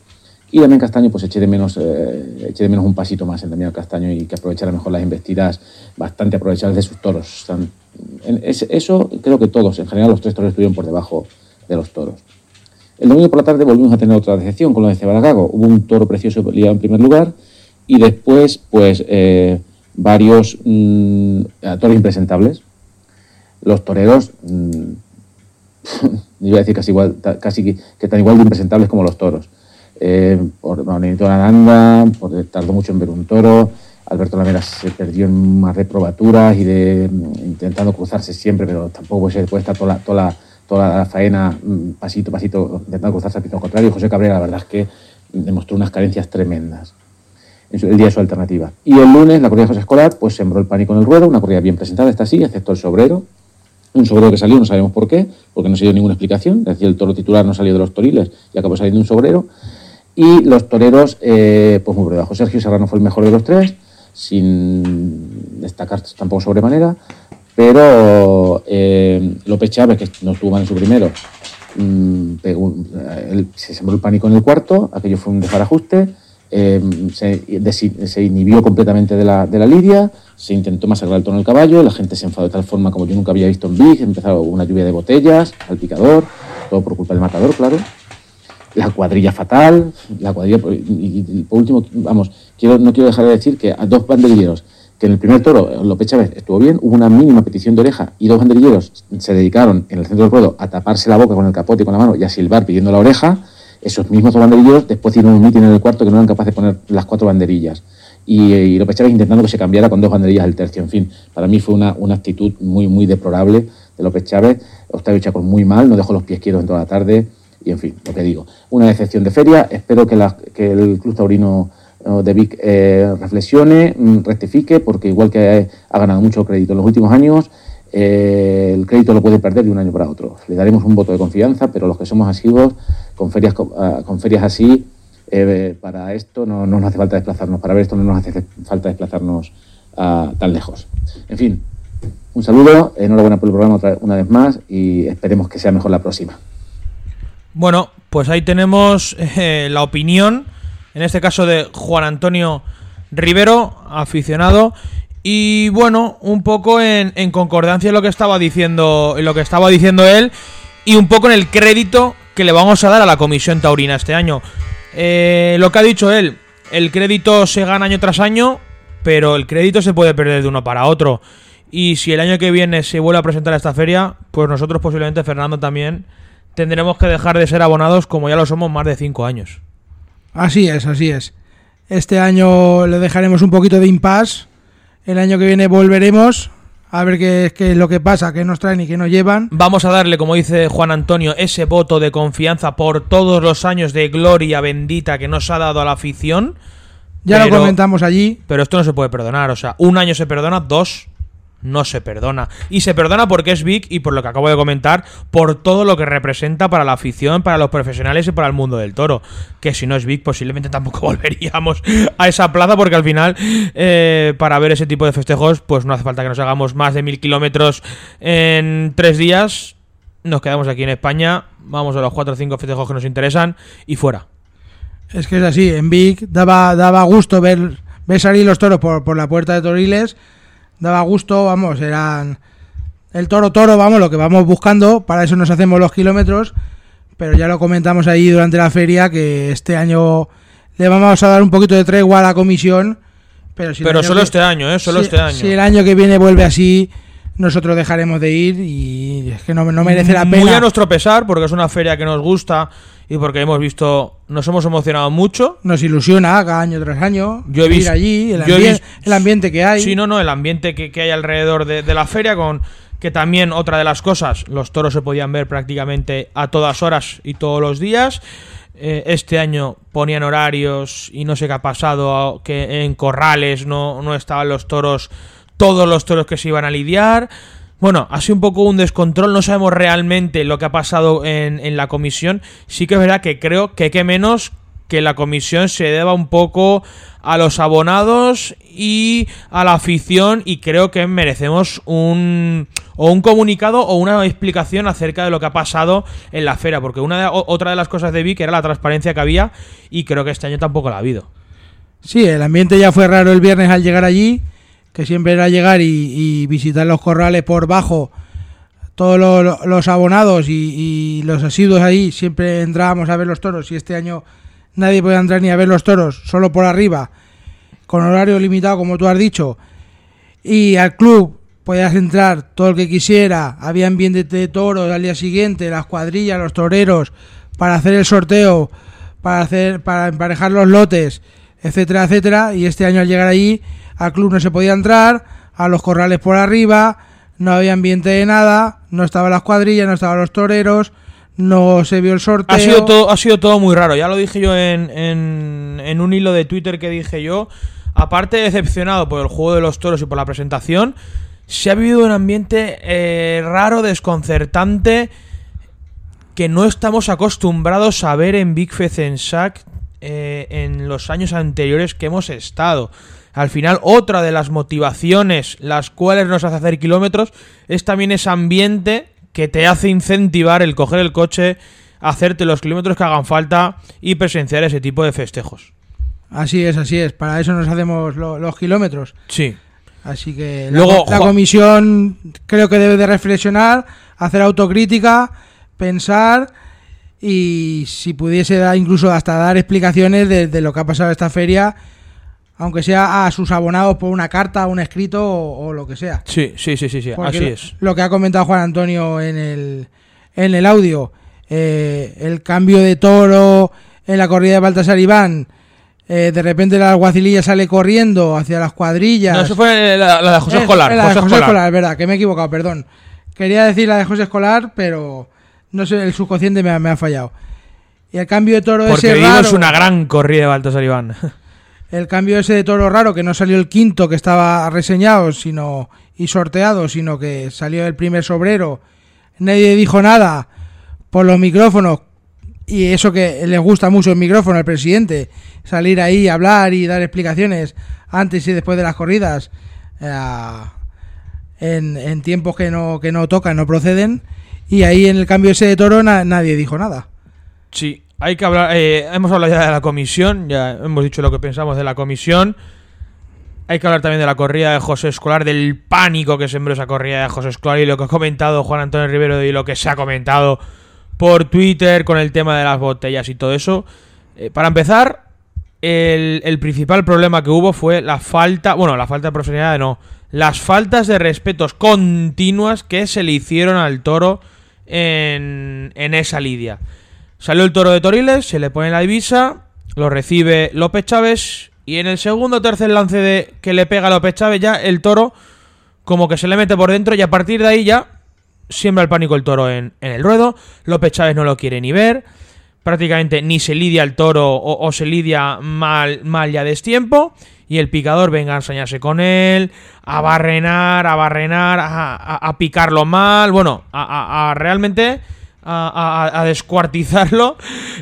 Speaker 6: Y Damián Castaño, pues eché de menos, eh, eché de menos un pasito más en Damián Castaño y que aprovechara mejor las investidas bastante aprovechadas de sus toros. Eso creo que todos, en general los tres toros estuvieron por debajo de los toros. El domingo por la tarde volvimos a tener otra decepción con lo de Cebalagago. Hubo un toro precioso liado en primer lugar y después, pues, eh, varios mmm, toros impresentables. Los toreros, mmm, iba a decir casi, igual, casi que tan igual de impresentables como los toros eh, por Manolito Aranda, porque tardó mucho en ver un toro. Alberto Lamera se perdió en más reprobaturas y de, intentando cruzarse siempre, pero tampoco se puede estar toda la, toda la, toda la faena mm, pasito pasito intentando cruzarse al pito contrario. José Cabrera, la verdad es que demostró unas carencias tremendas el día de su alternativa. Y el lunes, la corrida de José Escolar, pues sembró el pánico en el ruedo, una corrida bien presentada, está así, excepto el sobrero. Un sobrero que salió, no sabemos por qué, porque no se dio ninguna explicación. Es decir, el toro titular no salió de los toriles y acabó saliendo un sobrero. Y los toreros, eh, pues muy por debajo. Sergio Serrano fue el mejor de los tres, sin destacar tampoco sobremanera, pero eh, López Chávez, que no estuvo mal en su primero, mmm, pegó, él, se sembró el pánico en el cuarto, aquello fue un desbarajuste, eh, se, se, inhibió completamente de la, de la lidia, se intentó masacrar el tono del caballo, la gente se enfadó de tal forma como yo nunca había visto en Big, empezó una lluvia de botellas al picador, todo por culpa del matador, claro la cuadrilla fatal, la cuadrilla, y, por último, vamos, quiero, no quiero dejar de decir que a dos banderilleros, que en el primer toro López Chávez estuvo bien, hubo una mínima petición de oreja y dos banderilleros se dedicaron en el centro del ruedo a taparse la boca con el capote y con la mano y a silbar pidiendo la oreja, esos mismos dos banderilleros después hicieron un mitin en el cuarto que no eran capaces de poner las cuatro banderillas. Y, y, López Chávez intentando que se cambiara con dos banderillas del tercio. En fin, para mí fue una, una actitud muy, muy deplorable de López Chávez. Octavio Chacón muy mal, no dejó los pies quietos en toda la tarde y en fin, lo que digo, una decepción de feria. Espero que, la, que el Club Taurino de Vic eh, reflexione, rectifique, porque igual que ha ganado mucho crédito en los últimos años, eh, el crédito lo puede perder de un año para otro. Le daremos un voto de confianza, pero los que somos asiduos, con ferias, uh, con ferias así, eh, para esto no, no, nos hace falta desplazarnos, para ver esto no nos hace falta desplazarnos uh, tan lejos. En fin, un saludo, enhorabuena por el programa otra, una vez más y esperemos que sea mejor la próxima.
Speaker 1: Bueno, pues ahí tenemos eh, la opinión, en este caso de Juan Antonio Rivero, aficionado. Y bueno, un poco en, concordancia en lo que estaba diciendo. En lo que estaba diciendo él. Y un poco en el crédito que le vamos a dar a la comisión taurina este año. Eh, lo que ha dicho él, el crédito se gana año tras año, pero el crédito se puede perder de uno para otro. Y si el año que viene se vuelve a presentar esta feria, pues nosotros posiblemente, Fernando también, tendremos que dejar de ser abonados como ya lo somos más de 5 años.
Speaker 2: Así es, así es. Este año le dejaremos un poquito de impasse El año que viene volveremos a ver qué, qué es lo que pasa, qué nos traen y qué nos llevan.
Speaker 1: Vamos a darle, como dice Juan Antonio, ese voto de confianza por todos los años de gloria bendita que nos ha dado a la afición.
Speaker 2: Ya lo comentamos allí.
Speaker 1: Pero esto no se puede perdonar. O sea, un año se perdona, dos no se perdona. Y se perdona porque es Vic y por lo que acabo de comentar, por todo lo que representa para la afición, para los profesionales y para el mundo del toro. Que si no es Vic, posiblemente tampoco volveríamos a esa plaza porque al final, eh, para ver ese tipo de festejos, pues no hace falta que nos hagamos más de mil kilómetros en tres días. Nos quedamos aquí en España, vamos a los cuatro o cinco festejos que nos interesan y fuera.
Speaker 2: Es que es así, en Vic daba, daba gusto ver, ver salir los toros por, por la puerta de Toriles. Daba gusto, vamos, eran el toro toro, vamos, lo que vamos buscando. Para eso nos hacemos los kilómetros. Pero ya lo comentamos ahí durante la feria que este año le vamos a dar un poquito de tregua a la comisión. Pero, si
Speaker 1: Pero solo
Speaker 2: que-
Speaker 1: este año, ¿eh? Solo
Speaker 2: si-
Speaker 1: este año.
Speaker 2: Si el año que viene vuelve así, nosotros dejaremos de ir y es que no, no merece la pena.
Speaker 1: Muy a nuestro pesar, porque es una feria que nos gusta y porque hemos visto, nos hemos emocionado mucho.
Speaker 2: Nos ilusiona cada año tras año
Speaker 1: Yo he visto-
Speaker 2: allí, el,
Speaker 1: vis-
Speaker 2: el ambiente que hay.
Speaker 1: Sí, no, no, el ambiente que, que hay alrededor de, de la feria, con que también otra de las cosas, los toros se podían ver prácticamente a todas horas y todos los días. Eh, este año ponían horarios y no sé qué ha pasado, que en corrales no, no estaban los toros, todos los toros que se iban a lidiar. Bueno, ha sido un poco un descontrol, no sabemos realmente lo que ha pasado en, en la comisión. Sí que es verdad que creo que menos que la comisión se deba un poco a los abonados y a la afición y creo que merecemos un o un comunicado o una explicación acerca de lo que ha pasado en la feria, porque una de- otra de las cosas de Vic era la transparencia que había y creo que este año tampoco la ha habido.
Speaker 2: Sí, el ambiente ya fue raro el viernes al llegar allí, que siempre era llegar y, visitar los corrales por bajo. Todos los, abonados y, y los asiduos ahí siempre entrábamos a ver los toros y este año nadie podía entrar ni a ver los toros, solo por arriba, con horario limitado como tú has dicho. Y al club podías entrar todo el que quisiera, había ambiente de toros al día siguiente, las cuadrillas, los toreros, para hacer el sorteo, para hacer para emparejar los lotes, etcétera, etcétera, y este año al llegar allí al club no se podía entrar, a los corrales por arriba, no había ambiente de nada, no estaban las cuadrillas, no estaban los toreros, no se vio el sorteo.
Speaker 1: Ha sido, todo, ha sido todo muy raro. Ya lo dije yo en, en, en un hilo de Twitter que dije yo. Aparte de decepcionado por el juego de los toros y por la presentación, se ha vivido un ambiente eh, raro, desconcertante, que no estamos acostumbrados a ver en Big Fezensac eh, en los años anteriores que hemos estado. Al final, otra de las motivaciones las cuales nos hace hacer kilómetros es también ese ambiente que te hace incentivar el coger el coche, hacerte los kilómetros que hagan falta y presenciar ese tipo de festejos.
Speaker 2: Así es, así es, para eso nos hacemos lo- los kilómetros.
Speaker 1: Sí.
Speaker 2: Así que la,
Speaker 1: Luego,
Speaker 2: la comisión creo que debe de reflexionar, hacer autocrítica, pensar y si pudiese dar incluso hasta dar explicaciones de, de lo que ha pasado esta feria, aunque sea a sus abonados por una carta, un escrito o, o lo que sea.
Speaker 1: Sí, sí, sí, sí, sí. Así
Speaker 2: lo-
Speaker 1: es.
Speaker 2: Lo que ha comentado Juan Antonio en el, en el audio, eh, el cambio de toro en la corrida de Baltasar Iván, eh, de repente la alguacililla sale corriendo hacia las cuadrillas.
Speaker 1: No, eso fue la, la de José
Speaker 2: Es-
Speaker 1: Escolar.
Speaker 2: es la de
Speaker 1: José
Speaker 2: José
Speaker 1: Escolar.
Speaker 2: Escolar, es verdad, que me he equivocado, perdón. Quería decir la de José Escolar, pero no sé, el subconsciente me ha, me ha fallado. Y el cambio de toro
Speaker 1: Porque
Speaker 2: ese
Speaker 1: vimos
Speaker 2: raro,
Speaker 1: una gran corrida de Baltasar Iván.
Speaker 2: el cambio ese de toro raro, que no salió el quinto que estaba reseñado sino y sorteado, sino que salió el primer sobrero. Nadie dijo nada por los micrófonos. Y eso que les gusta mucho el micrófono al presidente, salir ahí, hablar y dar explicaciones antes y después de las corridas, eh, en, en tiempos que no, que no tocan, no proceden. Y ahí en el cambio ese de toro na- nadie dijo nada.
Speaker 1: Sí, hay que hablar. eh, hemos hablado ya de la comisión, ya hemos dicho lo que pensamos de la comisión. Hay que hablar también de la corrida de José Escolar, del pánico que sembró esa corrida de José Escolar y lo que ha comentado Juan Antonio Rivero y lo que se ha comentado por Twitter con el tema de las botellas y todo eso. Eh, para empezar, el, principal problema que hubo fue la falta, bueno, la falta de profesionalidad no, las faltas de respetos continuas que se le hicieron al toro en, en esa lidia. Salió el toro de Toriles, se le pone la divisa, lo recibe López Chávez Y en el segundo o tercer lance de que le pega a López Chávez, ya el toro como que se le mete por dentro y a partir de ahí ya siembra el pánico el toro en, el ruedo. López Chávez no lo quiere ni ver. Prácticamente ni se lidia el toro o, se lidia mal, mal ya destiempo. Y el picador venga a ensañarse con él, a barrenar, a barrenar, a, a- picarlo mal. Bueno, a- a realmente a, a- descuartizarlo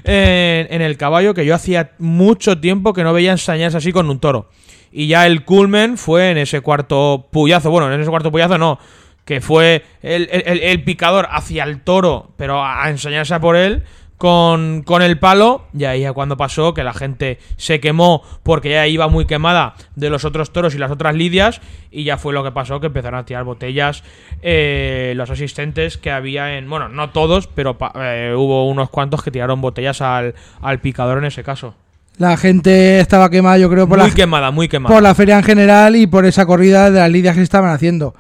Speaker 1: en, el caballo, que yo hacía mucho tiempo que no veía ensañarse así con un toro. Y ya el culmen fue en ese cuarto puyazo. Bueno, en ese cuarto puyazo no. Que fue el, el- picador hacia el toro, pero a, a ensañarse por él con, con el palo. Y ahí ya cuando pasó que la gente se quemó porque ya iba muy quemada de los otros toros y las otras lidias. Y ya fue lo que pasó, que empezaron a tirar botellas eh, los asistentes que había en... Bueno, no todos, pero eh, hubo unos cuantos que tiraron botellas al, al picador en ese caso.
Speaker 2: La gente estaba quemada, yo creo, por
Speaker 1: muy
Speaker 2: la,
Speaker 1: quemada, muy quemada.
Speaker 2: por la feria en general y por esa corrida de las lidias que se estaban haciendo.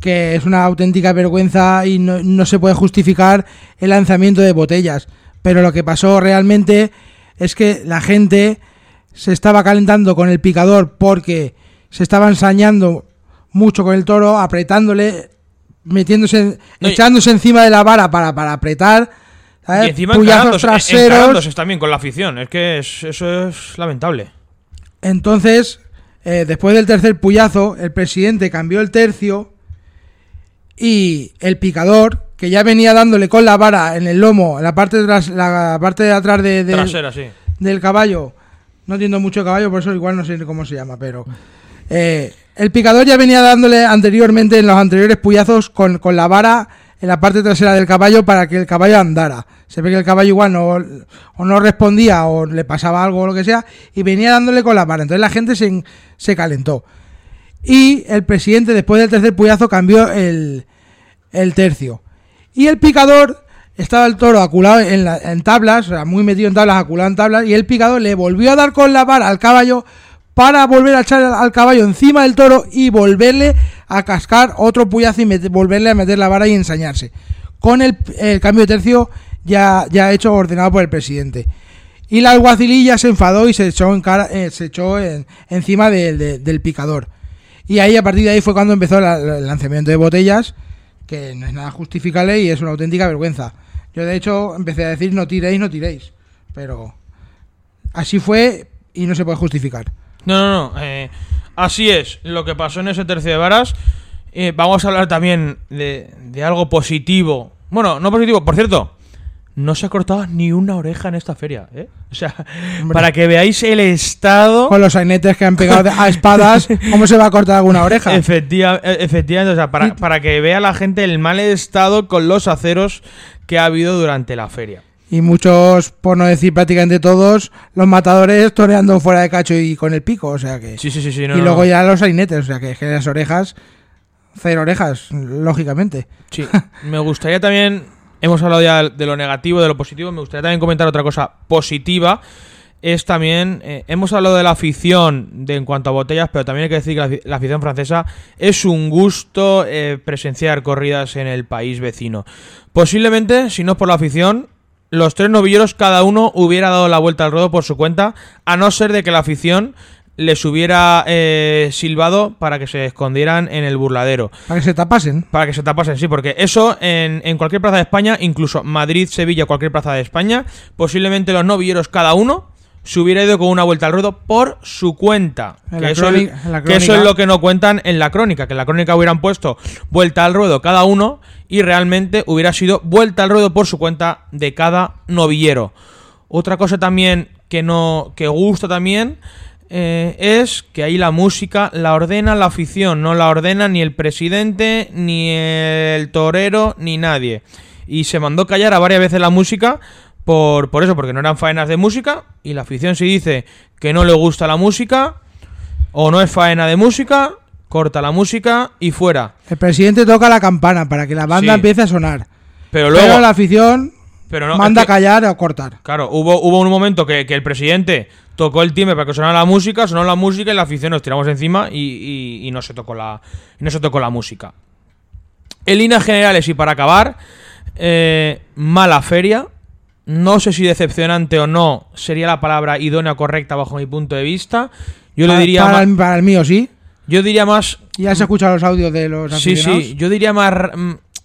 Speaker 2: Que es una auténtica vergüenza y no, no se puede justificar el lanzamiento de botellas. Pero lo que pasó realmente es que la gente se estaba calentando con el picador porque se estaba ensañando mucho con el toro, apretándole, metiéndose,
Speaker 1: No,
Speaker 2: echándose encima de la vara para, para apretar. ¿sabes?
Speaker 1: Y encima
Speaker 2: Puyazos traseros.
Speaker 1: también con la afición. Es que es- eso es lamentable.
Speaker 2: Entonces, eh, después del tercer puyazo, el presidente cambió el tercio y el picador, que ya venía dándole con la vara en el lomo, en la parte de, tras- la parte de atrás de- del-
Speaker 1: Trasera, sí.
Speaker 2: del caballo, no entiendo mucho de caballo, por eso igual no sé cómo se llama, pero eh, el picador ya venía dándole anteriormente en los anteriores puyazos con, con la vara en la parte trasera del caballo para que el caballo andara. Se ve que el caballo igual no, o no respondía o le pasaba algo o lo que sea y venía dándole con la vara. Entonces la gente se, se calentó. Y el presidente después del tercer puyazo cambió el, el tercio. Y el picador estaba el toro aculado en, la- en tablas, o sea, muy metido en tablas, aculado en tablas, y el picador le volvió a dar con la vara al caballo para volver a echar al, al caballo encima del toro y volverle a cascar otro puyazo y volverle a meter la vara y ensañarse. Con el, cambio de tercio ya, ya hecho ordenado por el presidente. Y la alguacililla se enfadó y se echó, en cara, eh, se echó en- encima del- de- del picador. Y ahí, a partir de ahí, fue cuando empezó el lanzamiento de botellas, que no es nada justificable y es una auténtica vergüenza. Yo, de hecho, empecé a decir no tiréis, no tiréis. Pero así fue y no se puede justificar.
Speaker 1: No, no, no. eh, así es lo que pasó en ese tercio de varas. Eh, vamos a hablar también de, de algo positivo. Bueno, no positivo, por cierto. No se ha cortado ni una oreja en esta feria, ¿eh? O sea,
Speaker 2: Hombre.
Speaker 1: para que veáis el estado...
Speaker 2: Con los sainetes que han pegado a espadas, ¿cómo se va a cortar alguna oreja?
Speaker 1: Efectiva- e- efectivamente, o sea, para, para que vea la gente el mal estado con los aceros que ha habido durante la feria.
Speaker 2: Y muchos, por no decir prácticamente todos, los matadores toreando fuera de cacho y con el pico, o sea que...
Speaker 1: Sí, sí, sí, sí. no,
Speaker 2: y luego
Speaker 1: no.
Speaker 2: ya los sainetes, o sea que, que las orejas, cero orejas, lógicamente.
Speaker 1: Sí, me gustaría también, hemos hablado ya de lo negativo, de lo positivo, me gustaría también comentar otra cosa positiva. Es también, eh, hemos hablado de la afición de, en cuanto a botellas, pero también hay que decir que la, afi- la afición francesa es un gusto eh, presenciar corridas en el país vecino. Posiblemente, si no es por la afición, los tres novilleros cada uno hubiera dado la vuelta al ruedo por su cuenta, a no ser de que la afición les hubiera eh, silbado para que se escondieran en el burladero.
Speaker 2: Para que se tapasen.
Speaker 1: Para que se tapasen, sí, porque eso en, en cualquier plaza de España, incluso Madrid, Sevilla, cualquier plaza de España, posiblemente los novilleros cada uno se hubiera ido con una vuelta al ruedo por su cuenta.
Speaker 2: En
Speaker 1: Que, eso, es, que eso es lo que no cuentan en la crónica, que en la crónica hubieran puesto vuelta al ruedo cada uno y realmente hubiera sido vuelta al ruedo por su cuenta de cada novillero. Otra cosa también que no que gusta también eh, es que ahí la música la ordena la afición, no la ordena ni el presidente, ni el torero, ni nadie. Y se mandó callar a varias veces la música por, por eso, porque no eran faenas de música. Y la afición si dice que no le gusta la música o no es faena de música, corta la música y fuera.
Speaker 2: El presidente toca la campana para que la banda
Speaker 1: Sí.
Speaker 2: empiece a sonar.
Speaker 1: Pero luego...
Speaker 2: Pero la afición
Speaker 1: pero no,
Speaker 2: manda
Speaker 1: es
Speaker 2: a callar o cortar.
Speaker 1: Claro, hubo, hubo un momento que, que el presidente tocó el timbre para que sonara la música, sonó la música y la afición nos tiramos encima y, y- y no se tocó la no se tocó la música. En líneas generales y para acabar, eh, mala feria, no sé si decepcionante o no sería la palabra idónea o correcta bajo mi punto de vista. Yo le diría
Speaker 2: para, el, para el mío sí.
Speaker 1: yo diría más
Speaker 2: Ya se escuchan los audios de los
Speaker 1: Sí,
Speaker 2: aficionados.
Speaker 1: sí, yo diría más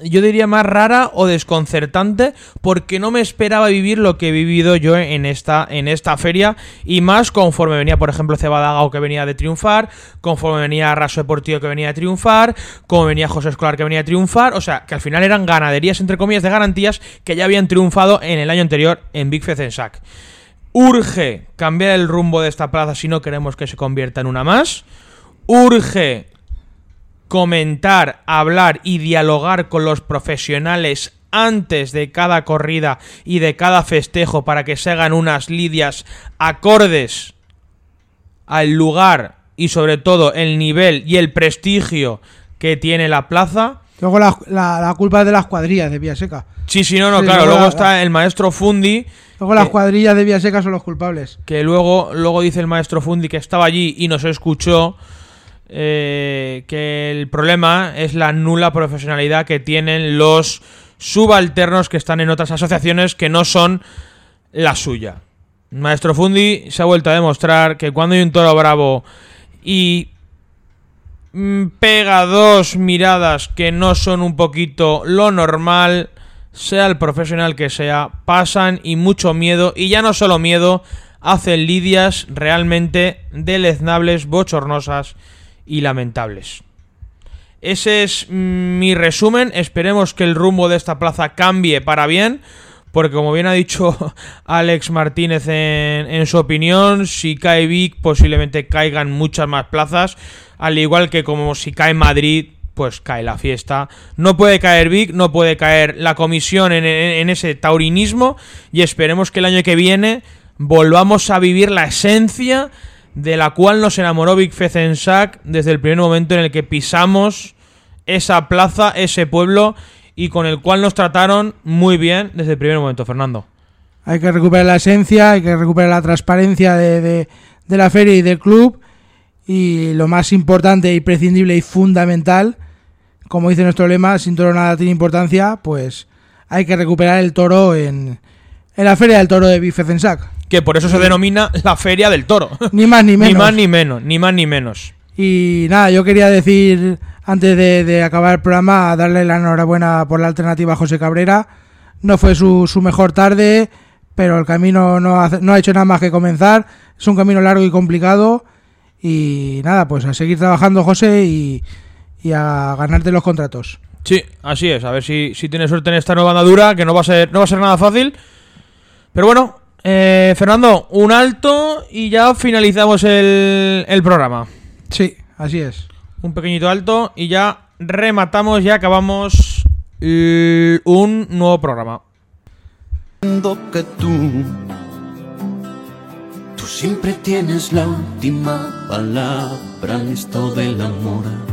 Speaker 1: yo diría más rara o desconcertante porque no me esperaba vivir lo que he vivido yo en esta en esta feria y más conforme venía, por ejemplo, Cebadagao que venía de triunfar, conforme venía Raso Deportivo que venía de triunfar, como venía José Escolar que venía de triunfar, o sea, que al final eran ganaderías entre comillas de garantías que ya habían triunfado en el año anterior en Big Fezensac. Urge cambiar el rumbo de esta plaza si no queremos que se convierta en una más. Urge comentar, hablar y dialogar con los profesionales antes de cada corrida y de cada festejo para que se hagan unas lidias acordes al lugar y sobre todo el nivel y el prestigio que tiene la plaza.
Speaker 2: Luego la, la- la culpa es de las cuadrillas de Villaseca.
Speaker 1: Sí, sí, no, no,
Speaker 2: Sí,
Speaker 1: claro.
Speaker 2: luego
Speaker 1: Luego
Speaker 2: la-
Speaker 1: está el maestro Fundi,
Speaker 2: Luego las
Speaker 1: Que-
Speaker 2: cuadrillas de Villaseca son los culpables.
Speaker 1: que luego, luego dice el maestro Fundi que estaba allí y nos escuchó eh, que el problema es la nula profesionalidad que tienen los subalternos que están en otras asociaciones que no son la suya. Maestro Fundi se ha vuelto a demostrar que cuando hay un toro bravo y mm, pega dos miradas que no son un poquito lo normal, sea el profesional que sea, pasan y mucho miedo, y ya no solo miedo, hacen lidias realmente deleznables, bochornosas y lamentables. Ese es mm, mi resumen, esperemos que el rumbo de esta plaza cambie para bien. Porque como bien ha dicho Alex Martínez en, en su opinión, si cae Vic posiblemente caigan muchas más plazas. Al igual que como si cae Madrid, pues cae la fiesta. No puede caer Vic, no puede caer la comisión en, en- en ese taurinismo. Y esperemos que el año que viene volvamos a vivir la esencia de la cual nos enamoró Vic Fezensac desde el primer momento en el que pisamos esa plaza, ese pueblo y con el cual nos trataron muy bien desde el primer momento, Fernando.
Speaker 2: Hay que recuperar la esencia, hay que recuperar la transparencia de, de- la feria y del club. Y lo más importante, imprescindible y fundamental, como dice nuestro lema, sin toro nada tiene importancia, pues hay que recuperar el toro en, en la feria del toro de Bifecensac.
Speaker 1: Que por eso se denomina la Feria del Toro.
Speaker 2: Ni más ni menos.
Speaker 1: Ni más ni menos, ni más ni menos.
Speaker 2: Y nada, yo quería decir, antes de, de acabar el programa, darle la enhorabuena por la alternativa a José Cabrera. No fue su, su mejor tarde, pero el camino no, hace- no ha hecho nada más que comenzar. Es un camino largo y complicado. Y nada, pues a seguir trabajando, José, y, y a ganarte los contratos.
Speaker 1: Sí, así es. A ver si, si tienes suerte en esta nueva andadura, que no va a ser, no va a ser nada fácil. Pero bueno, eh, Fernando, un alto y ya finalizamos el, el programa.
Speaker 2: Sí, así es.
Speaker 1: Un pequeñito alto y ya rematamos, ya acabamos un nuevo programa.
Speaker 3: que tú, tú siempre tienes la última palabra en esto del amor.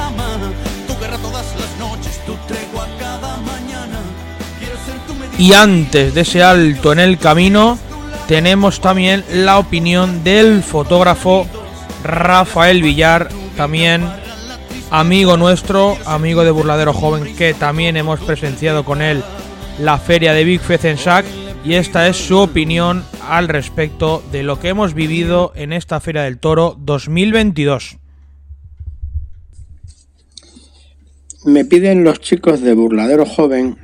Speaker 1: Y antes de ese alto en el camino, tenemos también la opinión del fotógrafo Rafael Villar, también amigo nuestro, amigo de Burladero Joven, que también hemos presenciado con él la feria de Big Fezensac. Y esta es su opinión al respecto de lo que hemos vivido en esta Feria del Toro 2022.
Speaker 7: Me piden los chicos de Burladero Joven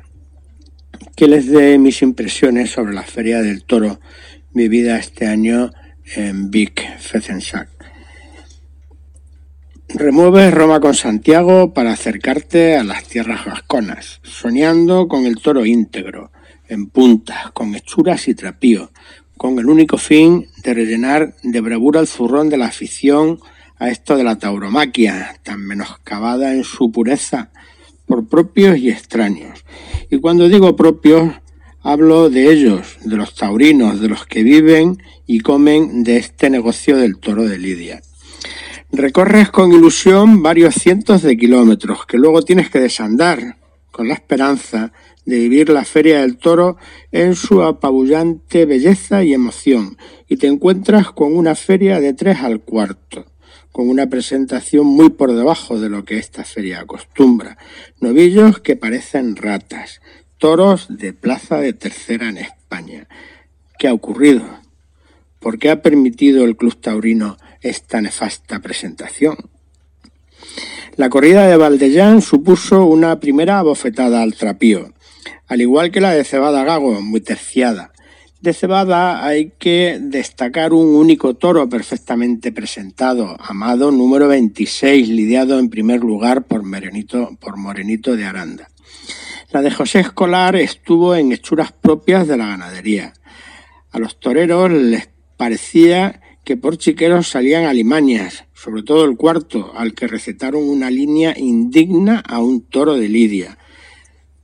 Speaker 7: que les dé mis impresiones sobre la Feria del Toro vivida este año en Vic Fezensac. Remueves Roma con Santiago para acercarte a las tierras vasconas, soñando con el toro íntegro, en puntas, con hechuras y trapío, con el único fin de rellenar de bravura el zurrón de la afición a esto de la tauromaquia, tan menoscabada en su pureza por propios y extraños. Y cuando digo propios, Hablo de ellos, de los taurinos, de los que viven y comen de este negocio del toro de Lidia. Recorres con ilusión varios cientos de kilómetros que luego tienes que desandar con la esperanza de vivir la Feria del Toro en su apabullante belleza y emoción y te encuentras con una feria de tres al cuarto con una presentación muy por debajo de lo que esta feria acostumbra. Novillos que parecen ratas, toros de plaza de tercera en España. ¿Qué ha ocurrido? ¿Por qué ha permitido el Club Taurino esta nefasta presentación? La corrida de Valdellán supuso una primera bofetada al trapío, al igual que la de Cebada Gago, muy terciada. De Cebada hay que destacar un único toro perfectamente presentado, Amado número 26, lidiado en primer lugar por Morenito, de Aranda. La de José Escolar estuvo en hechuras propias de la ganadería. A los toreros les parecía que por chiqueros salían alimañas, sobre todo el cuarto, al que recetaron una línea indigna a un toro de Lidia.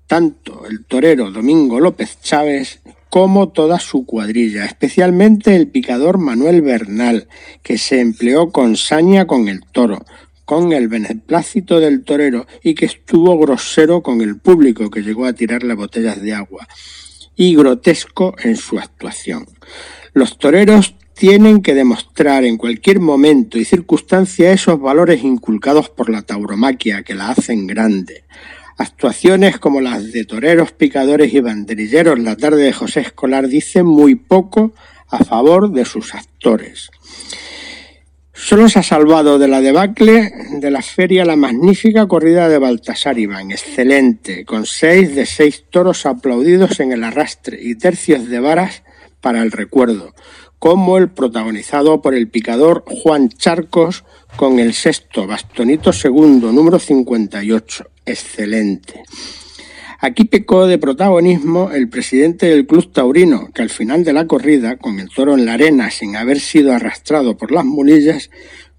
Speaker 7: Tanto el torero Domingo López Chávez como toda su cuadrilla, especialmente el picador Manuel Bernal, que se empleó con saña con el toro, con el beneplácito del torero y que estuvo grosero con el público que llegó a tirarle botellas de agua y grotesco en su actuación. Los toreros tienen que demostrar en cualquier momento y circunstancia esos valores inculcados por la tauromaquia que la hacen grande. Actuaciones como las de toreros, picadores y banderilleros la tarde de José Escolar dicen muy poco a favor de sus actores. Solo se ha salvado de la debacle de la feria la magnífica corrida de Baltasar Iván, excelente, con seis de seis toros aplaudidos en el arrastre y tercios de varas para el recuerdo, como el protagonizado por el picador Juan Charcos con el sexto bastonito segundo, número 58, excelente. Aquí pecó de protagonismo el presidente del Club Taurino, que al final de la corrida, con el toro en la arena sin haber sido arrastrado por las mulillas,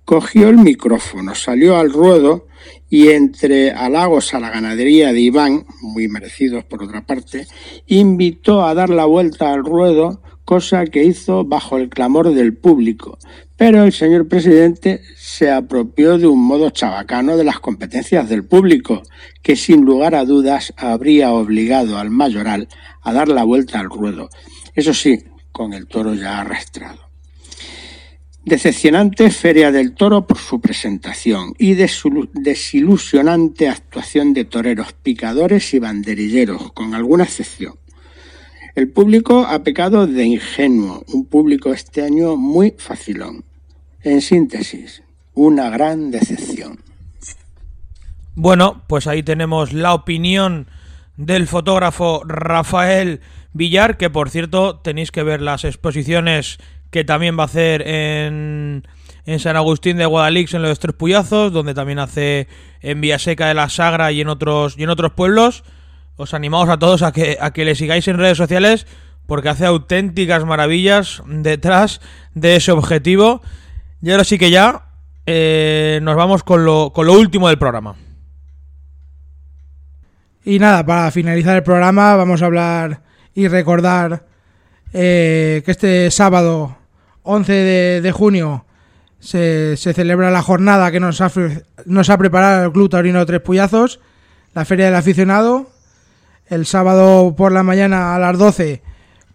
Speaker 7: cogió el micrófono, salió al ruedo y entre halagos a la ganadería de Iván, muy merecidos por otra parte, invitó a dar la vuelta al ruedo cosa que hizo bajo el clamor del público, pero el señor presidente se apropió de un modo chabacano de las competencias del público, que sin lugar a dudas habría obligado al mayoral a dar la vuelta al ruedo, eso sí, con el toro ya arrastrado. Decepcionante Feria del Toro por su presentación y desilusionante actuación de toreros, picadores y banderilleros, con alguna excepción. El público ha pecado de ingenuo, un público este año muy facilón. En síntesis, una gran decepción.
Speaker 1: Bueno, pues ahí tenemos la opinión del fotógrafo Rafael Villar, que por cierto tenéis que ver las exposiciones que también va a hacer en, en San Agustín de Guadalix en los Tres Puyazos, donde también hace en Villaseca de la Sagra y en otros, y en otros pueblos os animamos a todos a que, a que le sigáis en redes sociales porque hace auténticas maravillas detrás de ese objetivo. Y ahora sí que ya eh, nos vamos con lo, con lo último del programa.
Speaker 2: Y nada, para finalizar el programa vamos a hablar y recordar eh, que este sábado 11 de, junio se, se, celebra la jornada que nos ha, nos ha preparado el Club Taurino Tres Puyazos, la Feria del Aficionado, el sábado por la mañana a las 12,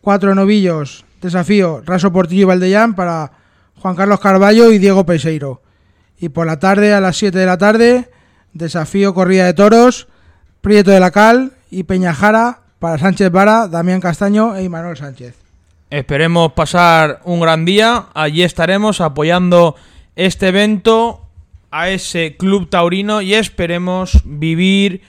Speaker 2: cuatro novillos, desafío Raso Portillo y Valdellán para Juan Carlos Carballo y Diego Peseiro. Y por la tarde, a las 7 de la tarde, desafío Corrida de Toros, Prieto de la Cal y Peñajara para Sánchez Vara, Damián Castaño e Manuel Sánchez.
Speaker 1: Esperemos pasar un gran día. Allí estaremos apoyando este evento a ese club taurino y esperemos vivir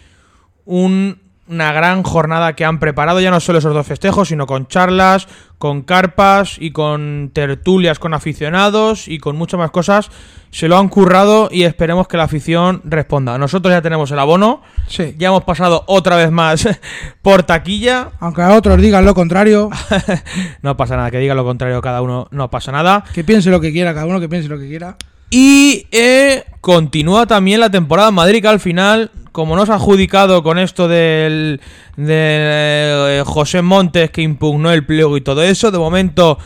Speaker 1: un una gran jornada que han preparado, ya no solo esos dos festejos, sino con charlas, con carpas y con tertulias con aficionados y con muchas más cosas. Se lo han currado y esperemos que la afición responda. Nosotros ya tenemos el abono,
Speaker 2: sí.
Speaker 1: ya hemos pasado otra vez más por taquilla.
Speaker 2: Aunque a otros digan lo contrario.
Speaker 1: no pasa nada, que diga lo contrario cada uno, no pasa nada.
Speaker 2: Que piense lo que quiera, cada uno que piense lo que quiera.
Speaker 1: Y eh, continúa también la temporada en Madrid, que al final como nos ha adjudicado con esto del, de eh, José Montes que impugnó el pliego y todo eso, de momento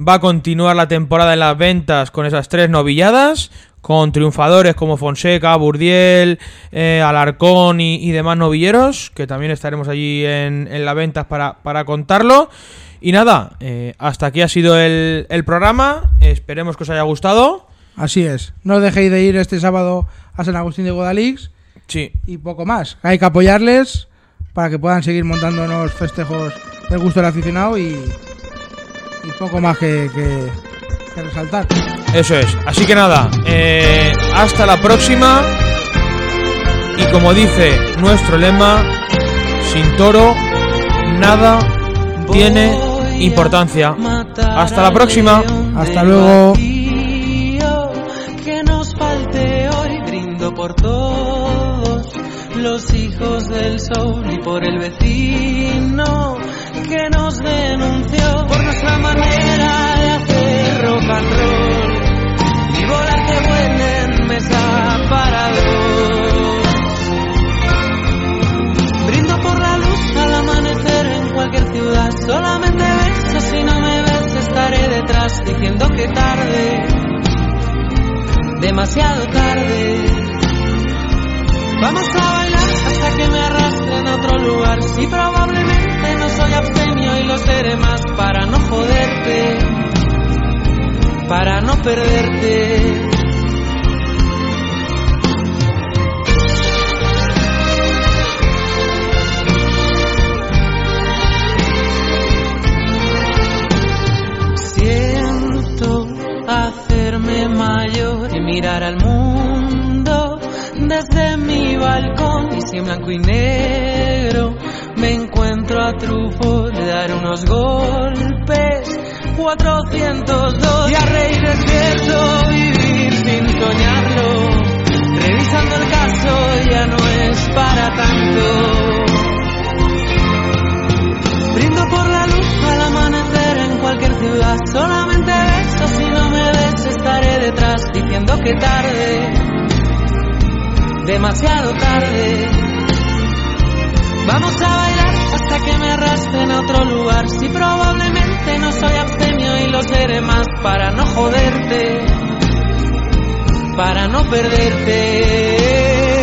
Speaker 1: va a continuar la temporada en las ventas con esas tres novilladas, con triunfadores como Fonseca, Burdiel, eh, Alarcón y, demás novilleros, que también estaremos allí en, las ventas para, para contarlo. Y nada, eh, hasta aquí ha sido el, el programa, esperemos que os haya gustado.
Speaker 2: Así es. No dejéis de ir este sábado a San Agustín de Guadalix
Speaker 1: Sí,
Speaker 2: y poco más. Hay que apoyarles para que puedan seguir montándonos festejos del gusto del aficionado y, y poco más que, que- que resaltar.
Speaker 1: Eso es. Así que nada, eh, hasta la próxima. Y como dice nuestro lema, sin toro, nada tiene importancia. Hasta la próxima.
Speaker 2: Hasta luego.
Speaker 8: Que nos falte hoy, brindo por todos los hijos del sol y por el vecino que nos denunció por nuestra manera de hacer rock and roll. Y volar que vuelen mesa para dos. Brindo por la luz al amanecer en cualquier ciudad. Solamente beso si no me ves, estaré detrás diciendo que tarde, demasiado tarde. Vamos a bailar hasta que me arrastren a otro lugar. Si probablemente no soy abstemio y lo seré más para no joderte, para no perderte. Siento hacerme mayor y mirar al mundo desde mi y si en blanco y negro me encuentro a Trufo de dar unos golpes. 402 y a reír despierto vivir sin soñarlo revisando el caso ya no es para tanto. Brindo por la luz al amanecer en cualquier ciudad. Solamente beso si no me ves, estaré detrás diciendo que tarde, demasiado tarde. Vamos a bailar hasta que me arrastren a otro lugar. Si probablemente no soy abstemio y lo seré más para no joderte, para no perderte.